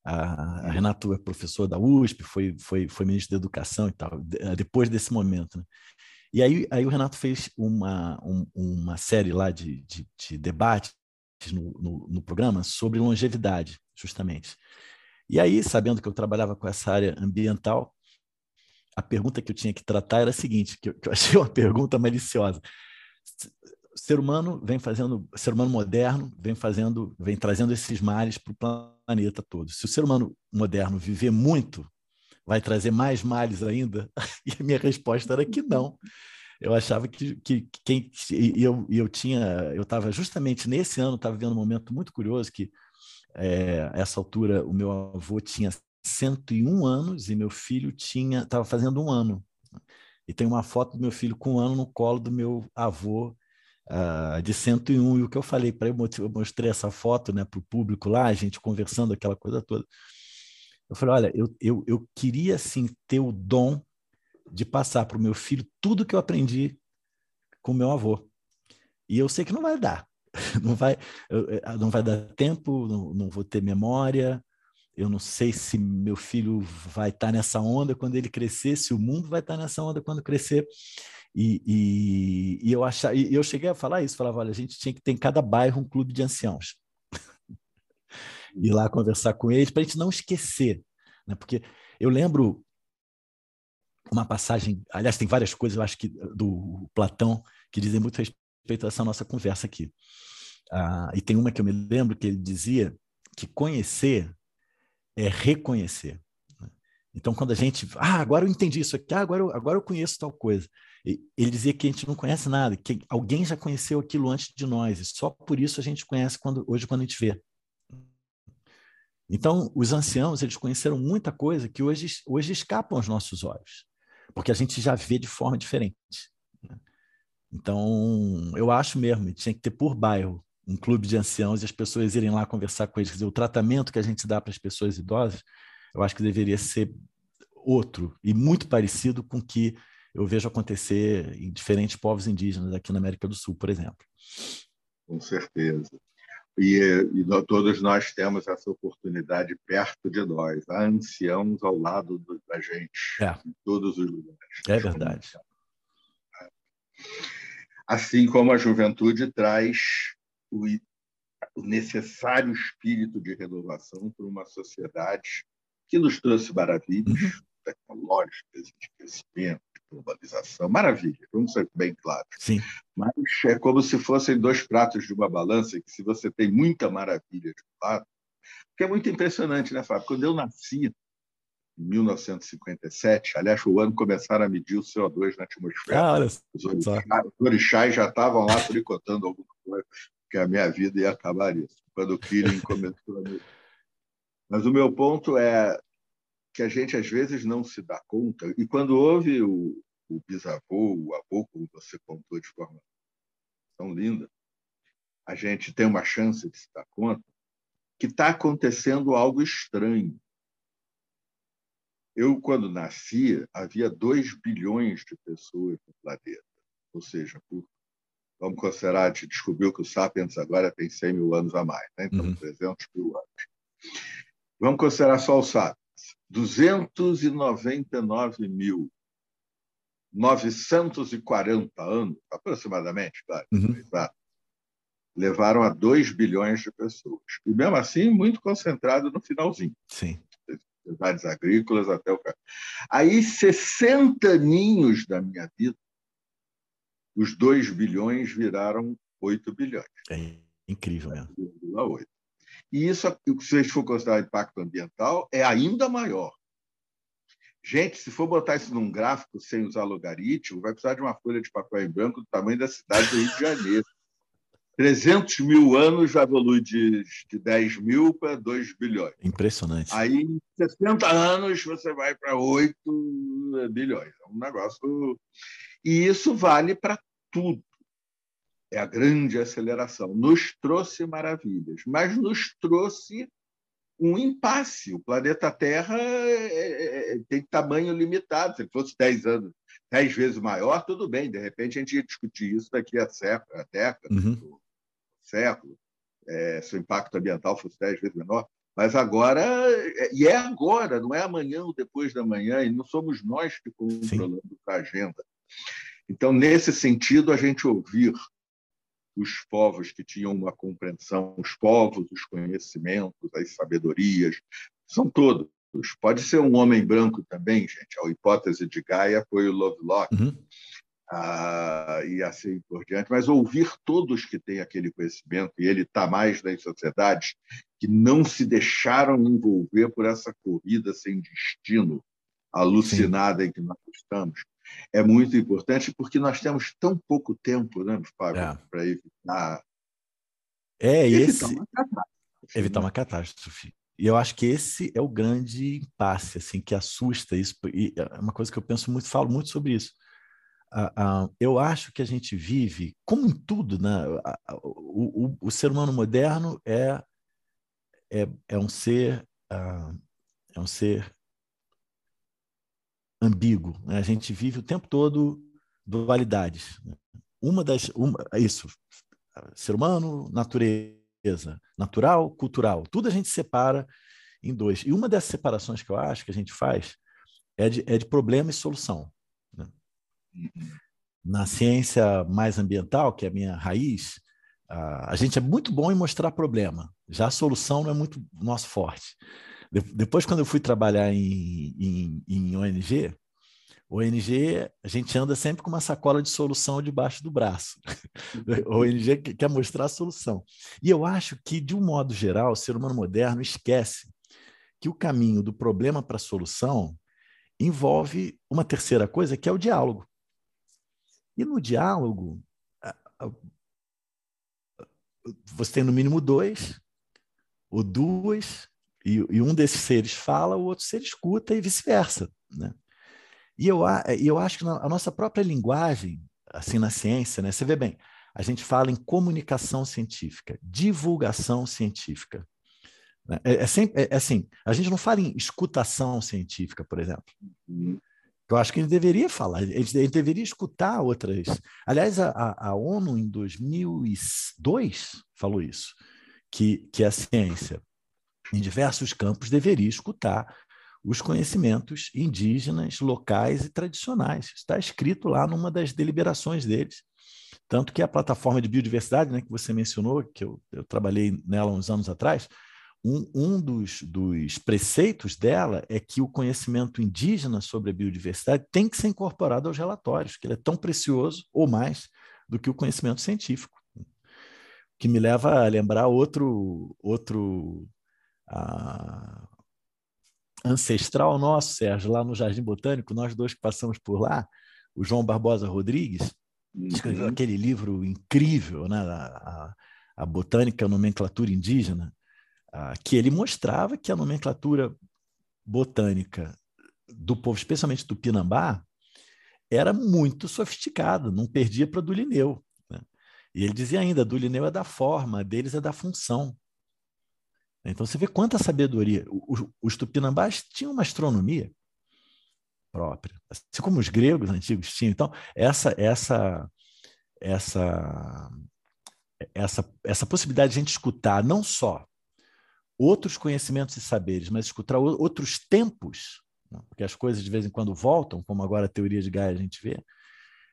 B: A, a Renato é professor da USP, foi, foi, foi ministro da Educação e tal, depois desse momento. Né? E aí, aí o Renato fez uma, um, uma série lá de, de, de debates no, no, no programa sobre longevidade justamente. E aí, sabendo que eu trabalhava com essa área ambiental, a pergunta que eu tinha que tratar era a seguinte, que eu, que eu achei uma pergunta maliciosa. Ser humano vem fazendo, ser humano moderno vem fazendo, vem trazendo esses males para o planeta todo. Se o ser humano moderno viver muito, vai trazer mais males ainda? E a minha resposta era que não. Eu achava que, que, que quem e eu, eu tinha, eu estava justamente nesse ano estava vivendo um momento muito curioso que é, essa altura, o meu avô tinha 101 anos e meu filho tinha estava fazendo um ano. E tem uma foto do meu filho com um ano no colo do meu avô uh, de 101. E o que eu falei para ele, eu mostrei essa foto né, para o público lá, a gente conversando, aquela coisa toda. Eu falei: olha, eu, eu, eu queria sim ter o dom de passar para o meu filho tudo que eu aprendi com meu avô. E eu sei que não vai dar, não vai, não vai dar tempo, não, não vou ter memória, eu não sei se meu filho vai estar tá nessa onda quando ele crescer, se o mundo vai estar tá nessa onda quando crescer. E, e, e eu achar, e eu cheguei a falar isso, falava, olha, a gente tinha que ter em cada bairro um clube de anciãos. Ir lá conversar com eles, para a gente não esquecer. Né? Porque eu lembro uma passagem, aliás, tem várias coisas, eu acho que do Platão, que dizem muito respeito a essa nossa conversa aqui. Ah, e tem uma que eu me lembro que ele dizia que conhecer é reconhecer. Né? Então, quando a gente, ah, agora eu entendi isso aqui, ah, agora, eu, agora eu conheço tal coisa. Ele dizia que a gente não conhece nada, que alguém já conheceu aquilo antes de nós, e só por isso a gente conhece quando, hoje quando a gente vê. Então, os anciãos, eles conheceram muita coisa que hoje, hoje escapam aos nossos olhos, porque a gente já vê de forma diferente. Né? Então, eu acho mesmo, tinha que ter por bairro um clube de anciãos e as pessoas irem lá conversar com eles. Quer dizer, o tratamento que a gente dá para as pessoas idosas, eu acho que deveria ser outro e muito parecido com o que eu vejo acontecer em diferentes povos indígenas aqui na América do Sul, por exemplo.
A: Com certeza. E, e todos nós temos essa oportunidade perto de nós, há anciãos ao lado da gente, é. em todos os lugares.
B: É verdade.
A: Assim como a juventude traz o, o necessário espírito de renovação para uma sociedade que nos trouxe maravilhas uhum. tecnológicas, de crescimento, de globalização, maravilha, vamos ser bem claros.
B: Sim.
A: Mas é como se fossem dois pratos de uma balança, que se você tem muita maravilha de um lado, que é muito impressionante, né, Fábio? Quando eu nasci, em 1957, aliás, o ano começaram a medir o CO2 na atmosfera. Ah, olha os orixás, os orixás já estavam lá tricotando alguma coisa que a minha vida ia acabar isso. Quando o Killing começou a Mas o meu ponto é que a gente às vezes não se dá conta, e quando houve o, o bisavô, o avô, como você contou de forma tão linda, a gente tem uma chance de se dar conta que está acontecendo algo estranho. Eu, quando nascia, havia 2 bilhões de pessoas no planeta. Ou seja, por, vamos considerar, a gente descobriu que o Sapiens agora tem 100 mil anos a mais, né? então uhum. 300 mil anos. Vamos considerar só o Sapiens. 299.940 anos, aproximadamente, claro, uhum. levaram a 2 bilhões de pessoas. E mesmo assim, muito concentrado no finalzinho.
B: Sim.
A: Atividades agrícolas até o. Aí, 60 aninhos da minha vida, os 2 bilhões viraram 8 bilhões.
B: É incrível mesmo.
A: 8. E isso, se a gente for considerar impacto ambiental, é ainda maior. Gente, se for botar isso num gráfico sem usar logaritmo, vai precisar de uma folha de papel em branco do tamanho da cidade do Rio de Janeiro. 300 mil anos já evolui de, de 10 mil para 2 bilhões.
B: Impressionante.
A: Aí, em 60 anos, você vai para 8 bilhões. É um negócio. E isso vale para tudo é a grande aceleração. Nos trouxe maravilhas, mas nos trouxe um impasse. O planeta Terra é, é, tem tamanho limitado. Se fosse 10 anos, 10 vezes maior, tudo bem. De repente, a gente ia discutir isso daqui a século, a década, uhum. século, é, se o impacto ambiental fosse 10 vezes menor. Mas agora, e é agora, não é amanhã ou depois da manhã, e não somos nós que controlamos Sim. a agenda. Então, nesse sentido, a gente ouvir os povos que tinham uma compreensão, os povos, os conhecimentos, as sabedorias, são todos. Pode ser um homem branco também, gente. A hipótese de Gaia foi o Lovelock, uhum. ah, e assim por diante. Mas ouvir todos que têm aquele conhecimento, e ele está mais nas sociedades que não se deixaram envolver por essa corrida sem destino alucinada Sim. em que nós estamos, é muito importante porque nós temos tão pouco tempo, né, Fábio, é. para evitar.
B: É, evitar esse... uma catástrofe. Evitar uma catástrofe. E eu acho que esse é o grande impasse, assim, que assusta isso. E é uma coisa que eu penso muito, falo muito sobre isso. Uh, uh, eu acho que a gente vive, como em tudo, né? Uh, o, o, o, ser humano moderno é, é, é um ser é um ser ambíguo. Né? A gente vive o tempo todo dualidades. Né? Uma das. Uma, isso. Ser humano, natureza. Natural, cultural. Tudo a gente separa em dois. E uma dessas separações que eu acho que a gente faz é de, é de problema e solução. Né? Na ciência mais ambiental, que é a minha raiz, a gente é muito bom em mostrar problema. Já a solução não é muito nosso forte. Depois, quando eu fui trabalhar em, em, em ONG, ONG, a gente anda sempre com uma sacola de solução debaixo do braço. ONG quer mostrar a solução. E eu acho que, de um modo geral, o ser humano moderno esquece que o caminho do problema para a solução envolve uma terceira coisa, que é o diálogo. E no diálogo, você tem no mínimo dois ou duas e, e, um desses seres fala, o outro ser escuta e vice-versa. Né? E eu, eu acho que a nossa própria linguagem, assim, na ciência, né? você vê bem, a gente fala em comunicação científica, divulgação científica. Né? É, é, sempre, é, é assim, a gente não fala em escutação científica, por exemplo. Uhum. Eu acho que ele deveria falar, ele, ele deveria escutar outras. Aliás, a, a, ONU, em 2002, falou isso, que, que a ciência em diversos campos, deveria escutar os conhecimentos indígenas, locais e tradicionais. Está escrito lá numa das deliberações deles. Tanto que a plataforma de biodiversidade, né, que você mencionou, que eu, eu trabalhei nela uns anos atrás, um, um dos, dos, preceitos dela é que o conhecimento indígena sobre a biodiversidade tem que ser incorporado aos relatórios, que ele é tão precioso ou mais do que o conhecimento científico. Que me leva a lembrar outro, outro ancestral nosso, Sérgio, lá no Jardim Botânico, nós dois que passamos por lá, o João Barbosa Rodrigues, escreveu uhum. aquele livro incrível, né, a, a, Botânica, a Nomenclatura Indígena, ah, que ele mostrava que a nomenclatura botânica do povo, especialmente do Pinambá, era muito sofisticada, não perdia para do Lineu. Né? E ele dizia ainda, do Lineu é da forma, a deles é da função. Então você vê quanta sabedoria. Os, tupinambás tinham uma astronomia própria, assim como os gregos antigos tinham. Então essa essa essa essa essa possibilidade de a gente escutar não só outros conhecimentos e saberes, mas escutar outros tempos, né? porque as coisas de vez em quando voltam, como agora a teoria de Gaia a gente vê,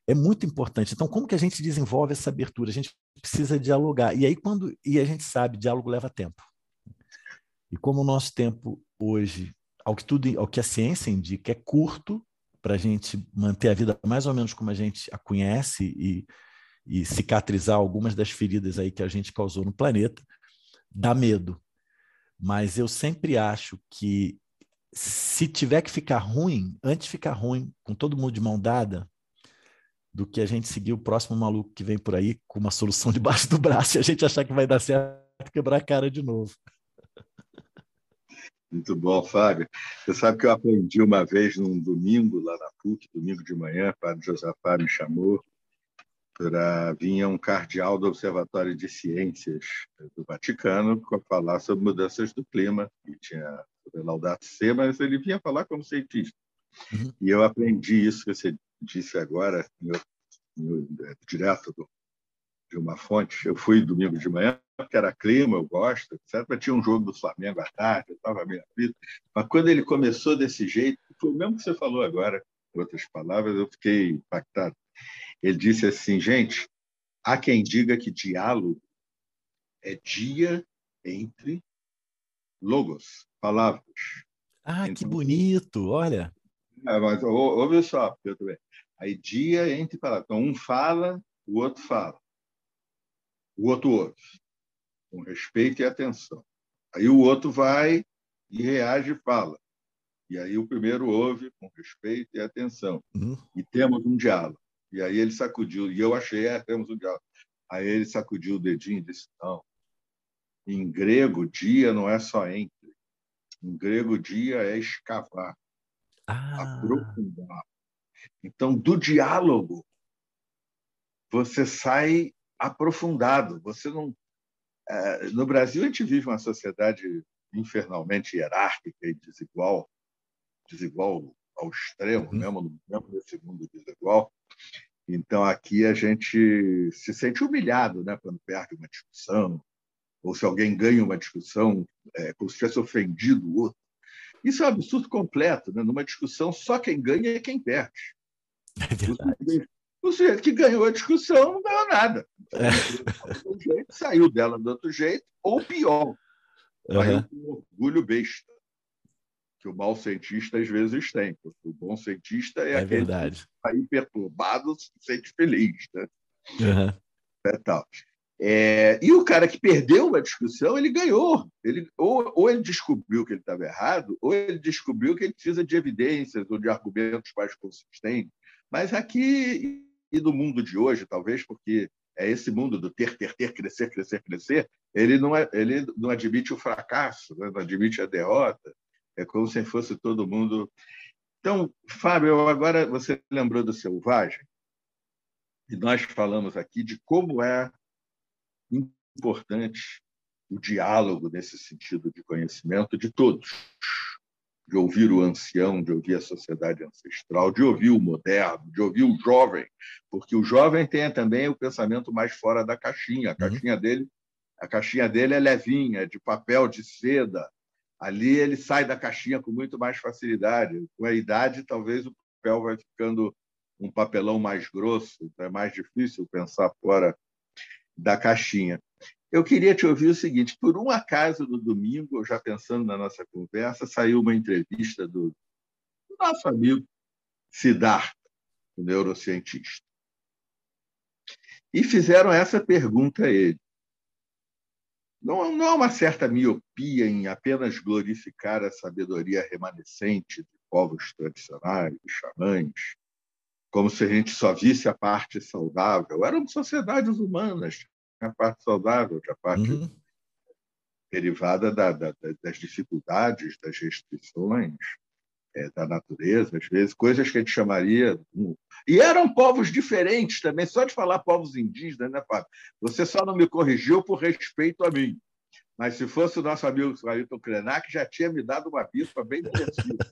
B: é muito importante. Então, como que a gente desenvolve essa abertura? A gente precisa dialogar. E aí, quando. E a gente sabe, diálogo leva tempo. E como o nosso tempo hoje, ao que tudo, ao que a ciência indica, é curto para a gente manter a vida mais ou menos como a gente a conhece e, e cicatrizar algumas das feridas aí que a gente causou no planeta, dá medo. Mas eu sempre acho que se tiver que ficar ruim, antes de ficar ruim, com todo mundo de mão dada, do que a gente seguir o próximo maluco que vem por aí com uma solução debaixo do braço e a gente achar que vai dar certo quebrar a cara de novo.
A: Muito bom, Fábio. Você sabe que eu aprendi uma vez num domingo lá na PUC, domingo de manhã, o padre Josafá me chamou para vinha um cardeal do Observatório de Ciências do Vaticano para falar sobre mudanças do clima, e tinha sobre Laudato Si, mas ele vinha falar como cientista. Uhum. E eu aprendi isso que você disse agora, meu, direto do, de uma fonte. Eu fui domingo de manhã, porque era clima, eu gosto, etc. Mas tinha um jogo do Flamengo à tarde, eu estava meio aflito. Mas quando ele começou desse jeito, foi o mesmo que você falou agora, em outras palavras, eu fiquei impactado. Ele disse assim, gente, há quem diga que diálogo é dia entre logos, palavras.
B: Ah, então, que bonito, olha.
A: É, mas ouve só, Pedro. Aí dia entre palavras. Então, um fala, o outro fala o outro ouve, com respeito e atenção. Aí o outro vai e reage e fala. E aí o primeiro ouve com respeito e atenção. Uhum. E temos um diálogo. E aí ele sacudiu, e eu achei, é, temos um diálogo. Aí ele sacudiu o dedinho e disse, não, em grego, dia não é só entre. Em grego, dia é escavar, ah. aprofundar. Então, do diálogo, você sai aprofundado. Você não. É, no Brasil, a gente vive uma sociedade infernalmente hierárquica e desigual, desigual ao extremo, uhum. mesmo, mesmo nesse mundo desigual. Então, aqui a gente se sente humilhado né, quando perde uma discussão, ou se alguém ganha uma discussão, é, como se tivesse ofendido o outro. Isso é um absurdo completo. Né? Numa discussão, só quem ganha é quem perde.
B: É verdade.
A: O sujeito que ganhou a discussão não ganhou nada. É. Jeito, saiu dela do outro jeito, ou pior, saiu com orgulho besta, que o mau cientista às vezes tem, porque o bom cientista é, é aquele verdade. que sai perturbado, se sente feliz. Né? Uhum. É tal. É, e o cara que perdeu uma discussão, ele ganhou. Ele, ou, ou ele descobriu que ele estava errado, ou ele descobriu que ele precisa de evidências ou de argumentos mais consistentes. Mas aqui e do mundo de hoje, talvez, porque é esse mundo do ter, ter, ter, crescer, crescer, crescer, ele não, é, ele não admite o fracasso, né? não admite a derrota. É como se fosse todo mundo. Então, Fábio, agora você lembrou do Selvagem, e nós falamos aqui de como é importante o diálogo nesse sentido de conhecimento de todos, de ouvir o ancião, de ouvir a sociedade ancestral, de ouvir o moderno, de ouvir o jovem, porque o jovem tem também o pensamento mais fora da caixinha. A uhum. caixinha uhum. dele, a caixinha dele é levinha, de papel, de seda. Ali ele sai da caixinha com muito mais facilidade. Com a idade, talvez o papel vai ficando um papelão mais grosso, então é mais difícil pensar fora da caixinha. Eu queria te ouvir o seguinte: por um acaso, no domingo, já pensando na nossa conversa, saiu uma entrevista do, nosso amigo Siddhartha, o neurocientista. E fizeram essa pergunta a ele. Não, não há uma certa miopia em apenas glorificar a sabedoria remanescente de povos tradicionais, xamãs, como se a gente só visse a parte saudável. Eram sociedades humanas, a parte saudável, a parte. Uhum. derivada da, da, das dificuldades, das restrições é, da natureza, às vezes, coisas que a gente chamaria. E eram povos diferentes também, só de falar povos indígenas, né, Fábio? Você só não me corrigiu por respeito a mim. Mas se fosse o nosso amigo Ailton Krenak, já tinha me dado uma bispa bem merecida.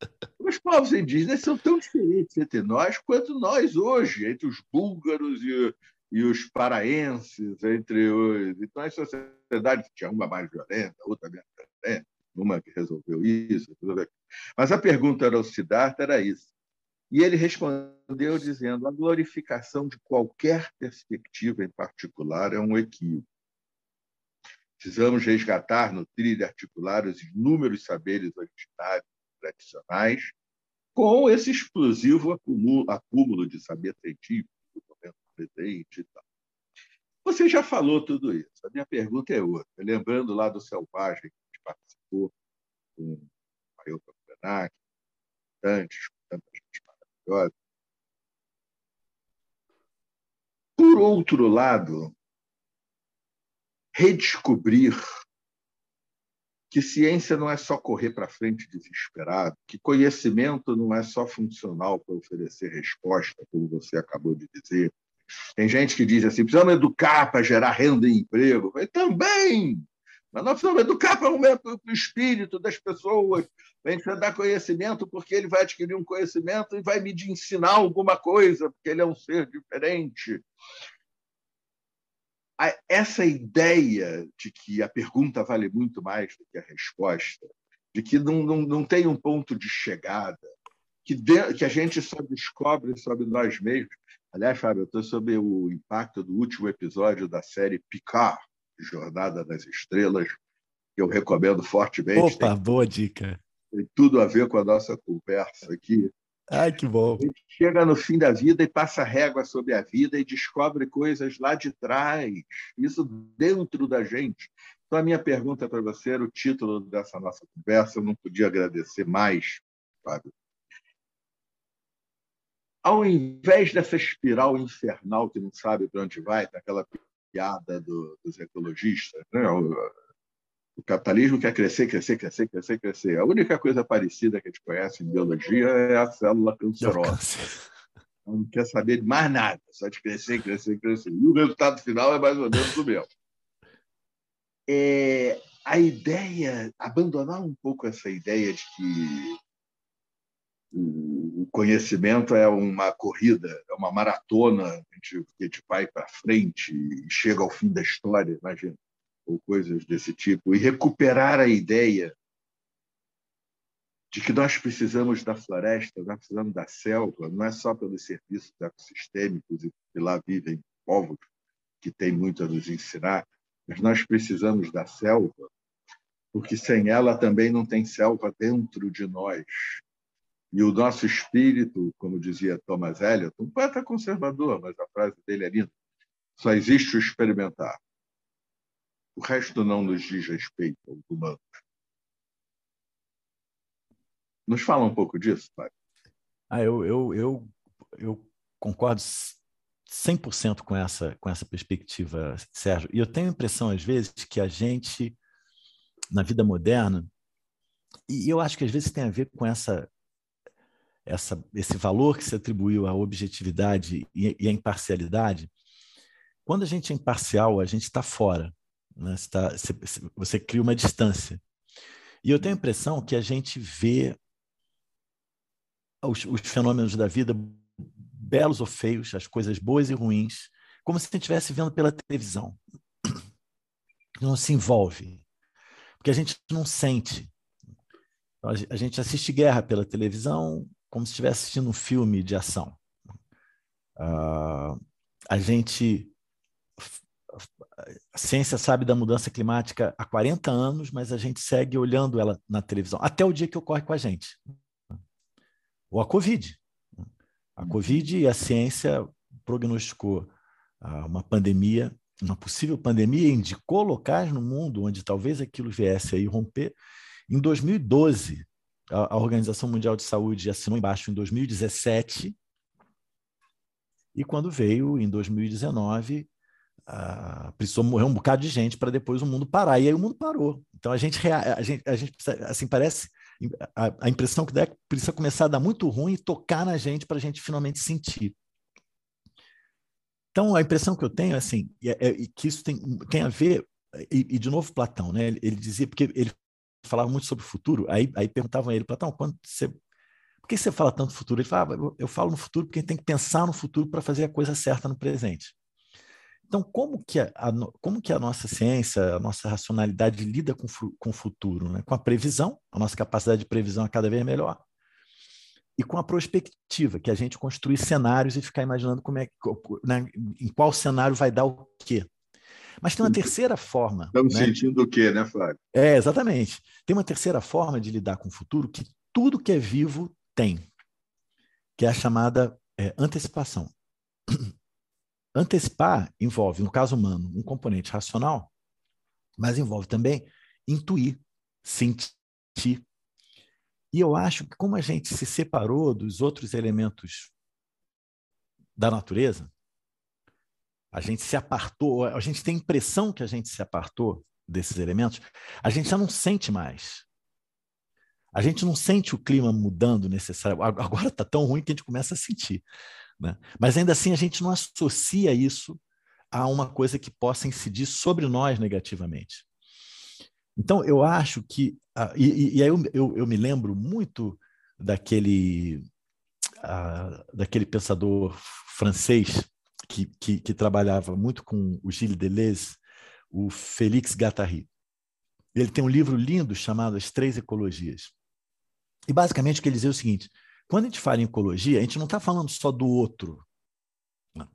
A: Os povos indígenas são tão diferentes entre nós quanto nós hoje, entre os búlgaros e, e os paraenses, entre os. Então, as sociedades tinha uma mais violenta, outra menos violenta, uma que resolveu isso, Mas a pergunta era o Siddhartha era isso. E ele respondeu dizendo: a glorificação de qualquer perspectiva em particular é um equívoco. Precisamos resgatar, nutrir e articular os inúmeros saberes originários tradicionais com esse explosivo acúmulo, acúmulo de saber científico presente e tal. Você já falou tudo isso. A minha pergunta é outra. Lembrando lá do Selvagem, que a gente participou com o Ailton Krenak, antes, com tanta gente maravilhosa. Por outro lado, redescobrir que ciência não é só correr para frente desesperado, que conhecimento não é só funcional para oferecer resposta, como você acabou de dizer. Tem gente que diz assim: precisamos educar para gerar renda e emprego. Eu também! Mas nós precisamos educar para o espírito das pessoas, para a gente dar conhecimento, porque ele vai adquirir um conhecimento e vai me ensinar alguma coisa, porque ele é um ser diferente essa ideia de que a pergunta vale muito mais do que a resposta, de que não, não, não tem um ponto de chegada, que, de, que a gente só descobre sobre nós mesmos. Aliás, Fábio, eu estou sob o impacto do último episódio da série Picard, Jornada das Estrelas, que eu recomendo fortemente.
B: Opa, tem, boa dica.
A: Tem tudo a ver com a nossa conversa aqui.
B: Ai, que bom. A
A: gente chega no fim da vida e passa régua sobre a vida e descobre coisas lá de trás, isso dentro da gente. Então, a minha pergunta para você era o título dessa nossa conversa, eu não podia agradecer mais, Fábio. Ao invés dessa espiral infernal que não sabe para onde vai, daquela piada do, dos ecologistas, né? O capitalismo quer crescer, crescer, crescer, crescer, crescer. A única coisa parecida que a gente conhece em biologia é a célula cancerosa. Não quer saber de mais nada, só de crescer, crescer, crescer. E o resultado final é mais ou menos o mesmo. É, a ideia, abandonar um pouco essa ideia de que o conhecimento é uma corrida, é uma maratona, a gente, vai para frente e chega ao fim da história, imagina ou coisas desse tipo, e recuperar a ideia de que nós precisamos da floresta, nós precisamos da selva, não é só pelos serviços ecossistêmicos, e lá vivem povos que têm muito a nos ensinar, mas nós precisamos da selva, porque sem ela também não tem selva dentro de nós. E o nosso espírito, como dizia Thomas Eliot, um poeta conservador, mas a frase dele é linda, só existe o experimentar. O resto não nos diz respeito ao humano. Nos fala um pouco disso, pai.
B: Ah, eu, eu, eu, eu concordo 100% com essa, com essa perspectiva, Sérgio. E eu tenho a impressão, às vezes, que a gente, na vida moderna, e eu acho que às vezes tem a ver com essa, essa, esse valor que se atribuiu à objetividade e, e à imparcialidade. Quando a gente é imparcial, a gente está fora. Né? Você, tá, você, você cria uma distância. E eu tenho a impressão que a gente vê os, os, fenômenos da vida, belos ou feios, as coisas boas e ruins, como se estivesse vendo pela televisão. Não se envolve. Porque a gente não sente. A gente assiste guerra pela televisão como se estivesse assistindo um filme de ação. Uh, a gente a ciência sabe da mudança climática há 40 anos, mas a gente segue olhando ela na televisão, até o dia que ocorre com a gente. Ou a Covid. A Covid e a ciência prognosticou ah, uma pandemia, uma possível pandemia, indicou locais no mundo onde talvez aquilo viesse a romper. Em 2012, a Organização Mundial de Saúde assinou embaixo em 2017, e quando veio, em 2019, uh, precisou morrer um bocado de gente para depois o mundo parar. E aí o mundo parou. Então a gente, a gente, a gente assim, parece. A, a impressão que dá é que precisa começar a dar muito ruim e tocar na gente para a gente finalmente sentir. Então, a impressão que eu tenho assim, é, é que isso tem, tem a ver, e, e, de novo Platão, né? Ele, ele, dizia, porque ele falava muito sobre o futuro, aí, aí perguntavam a ele, Platão, quando você, por que você fala tanto futuro? Ele falava, eu, eu falo no futuro porque tem que pensar no futuro para fazer a coisa certa no presente. Então, como que a, a, como que a nossa ciência, a nossa racionalidade lida com, com o futuro? Né? Com a previsão, a nossa capacidade de previsão é cada vez melhor e com a prospectiva, que é a gente construir cenários e ficar imaginando como é né, em qual cenário vai dar o quê. Mas tem uma terceira forma.
A: Estamos né? sentindo o quê, né, Flávio?
B: É, exatamente. Tem uma terceira forma de lidar com o futuro que tudo que é vivo tem, que é a chamada é, antecipação. Antecipar envolve, no caso humano, um componente racional, mas envolve também intuir, sentir, e eu acho que, como a gente se separou dos outros elementos da natureza, a gente se apartou, a gente tem a impressão que a gente se apartou desses elementos, a gente já não sente mais. A gente não sente o clima mudando necessário. Agora está tão ruim que a gente começa a sentir. Né? Mas ainda assim, a gente não associa isso a uma coisa que possa incidir sobre nós negativamente. Então, eu acho que. Uh, e, e, aí eu, eu, eu, me lembro muito daquele, uh, daquele pensador francês que, que, que, trabalhava muito com o Gilles Deleuze, o Félix Guattari. Ele tem um livro lindo chamado As Três Ecologias. E basicamente o que ele dizia é o seguinte: quando a gente fala em ecologia, a gente não está falando só do outro,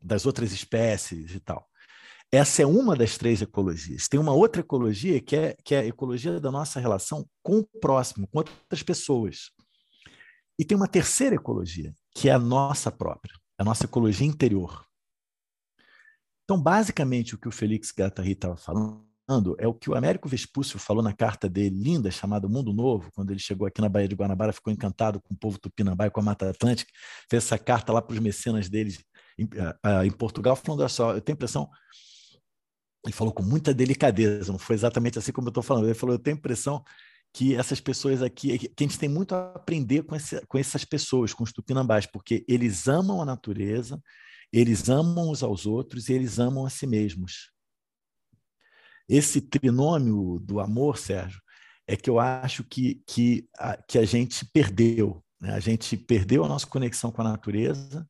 B: das outras espécies e tal. Essa é uma das três ecologias. Tem uma outra ecologia que é, que é a ecologia da nossa relação com o próximo, com outras pessoas. E tem uma terceira ecologia, que é a nossa própria, a nossa ecologia interior. Então, basicamente, o que o Felix Gattari estava falando é o que o Américo Vespúcio falou na carta dele, linda, chamada Mundo Novo, quando ele chegou aqui na Baía de Guanabara, ficou encantado com o povo tupinambá e com a Mata Atlântica, fez essa carta lá para os mecenas deles em, em Portugal, falando só, eu tenho a impressão ele falou com muita delicadeza, não foi exatamente assim como eu estou falando. Ele falou: eu tenho a impressão que essas pessoas aqui, que a gente tem muito a aprender com, esse, com essas pessoas, com os tupinambás, porque eles amam a natureza, eles amam uns aos outros e eles amam a si mesmos. Esse trinômio do amor, Sérgio, é que eu acho que, que, a, que a gente perdeu. Né? A gente perdeu a nossa conexão com a natureza,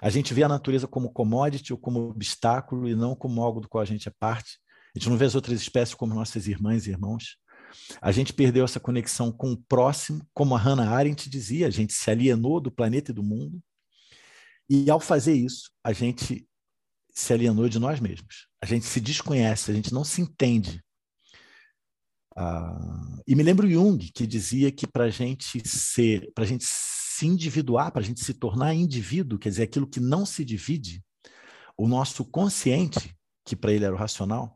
B: a gente vê a natureza como commodity ou como obstáculo e não como algo do qual a gente é parte. A gente não vê as outras espécies como nossas irmãs e irmãos. A gente perdeu essa conexão com o próximo, como a Hannah Arendt dizia, a gente se alienou do planeta e do mundo. E ao fazer isso, a gente se alienou de nós mesmos. A gente se desconhece, a gente não se entende. Ah, e me lembro Jung, que dizia que para a gente ser, para a gente se individuar, para a gente se tornar indivíduo, quer dizer, aquilo que não se divide, o nosso consciente, que para ele era o racional,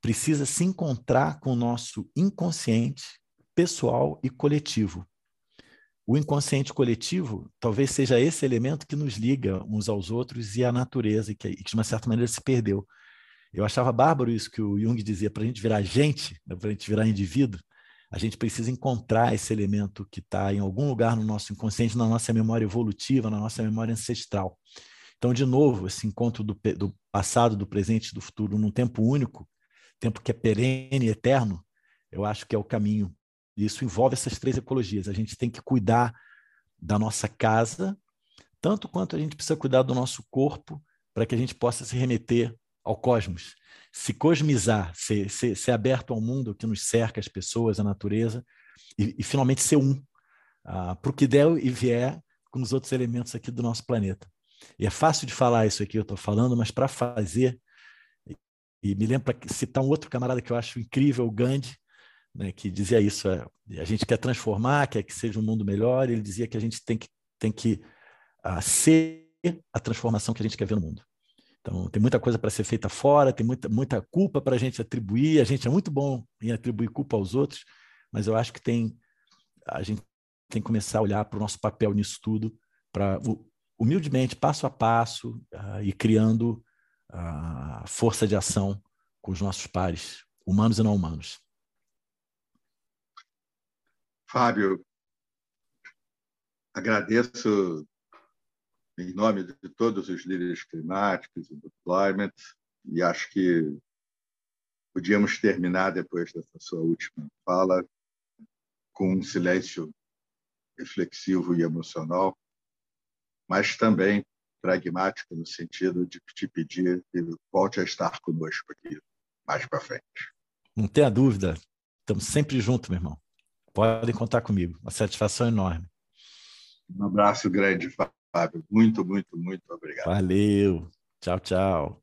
B: precisa se encontrar com o nosso inconsciente pessoal e coletivo. O inconsciente coletivo talvez seja esse elemento que nos liga uns aos outros e à natureza, que, que de uma certa maneira se perdeu. Eu achava bárbaro isso que o Jung dizia, para a gente virar gente, né, para a gente virar indivíduo, a gente precisa encontrar esse elemento que está em algum lugar no nosso inconsciente, na nossa memória evolutiva, na nossa memória ancestral. Então, de novo, esse encontro do, do passado, do presente e do futuro num tempo único, tempo que é perene e eterno, eu acho que é o caminho. Isso envolve essas três ecologias. A gente tem que cuidar da nossa casa, tanto quanto a gente precisa cuidar do nosso corpo, para que a gente possa se remeter ao cosmos se cosmizar, ser, ser, ser aberto ao mundo que nos cerca, as pessoas, a natureza, e, e finalmente ser um, uh, para o que der e vier com os outros elementos aqui do nosso planeta. E é fácil de falar isso aqui, eu estou falando, mas para fazer, e, me lembro para citar um outro camarada que eu acho incrível, o Gandhi, né, que dizia isso: é, a gente quer transformar, quer que seja um mundo melhor, ele dizia que a gente tem que, tem que uh, ser a transformação que a gente quer ver no mundo. Então, tem muita coisa para ser feita fora, tem muita, muita culpa para a gente atribuir. A gente é muito bom em atribuir culpa aos outros, mas eu acho que tem a gente tem que começar a olhar para o nosso papel nisso tudo, para humildemente, passo a passo, uh, e criando a força de ação com os nossos pares, humanos e não humanos.
A: Fábio, agradeço em nome de todos os líderes climáticos e do climate e acho que podíamos terminar depois dessa sua última fala com um silêncio reflexivo e emocional, mas também pragmático no sentido de te pedir que volte a estar conosco aqui mais para frente.
B: Não tenha dúvida, estamos sempre juntos, meu irmão. Podem contar comigo. Uma satisfação enorme.
A: Um abraço grande, Fábio. Muito, muito, muito obrigado.
B: Valeu. Tchau, tchau.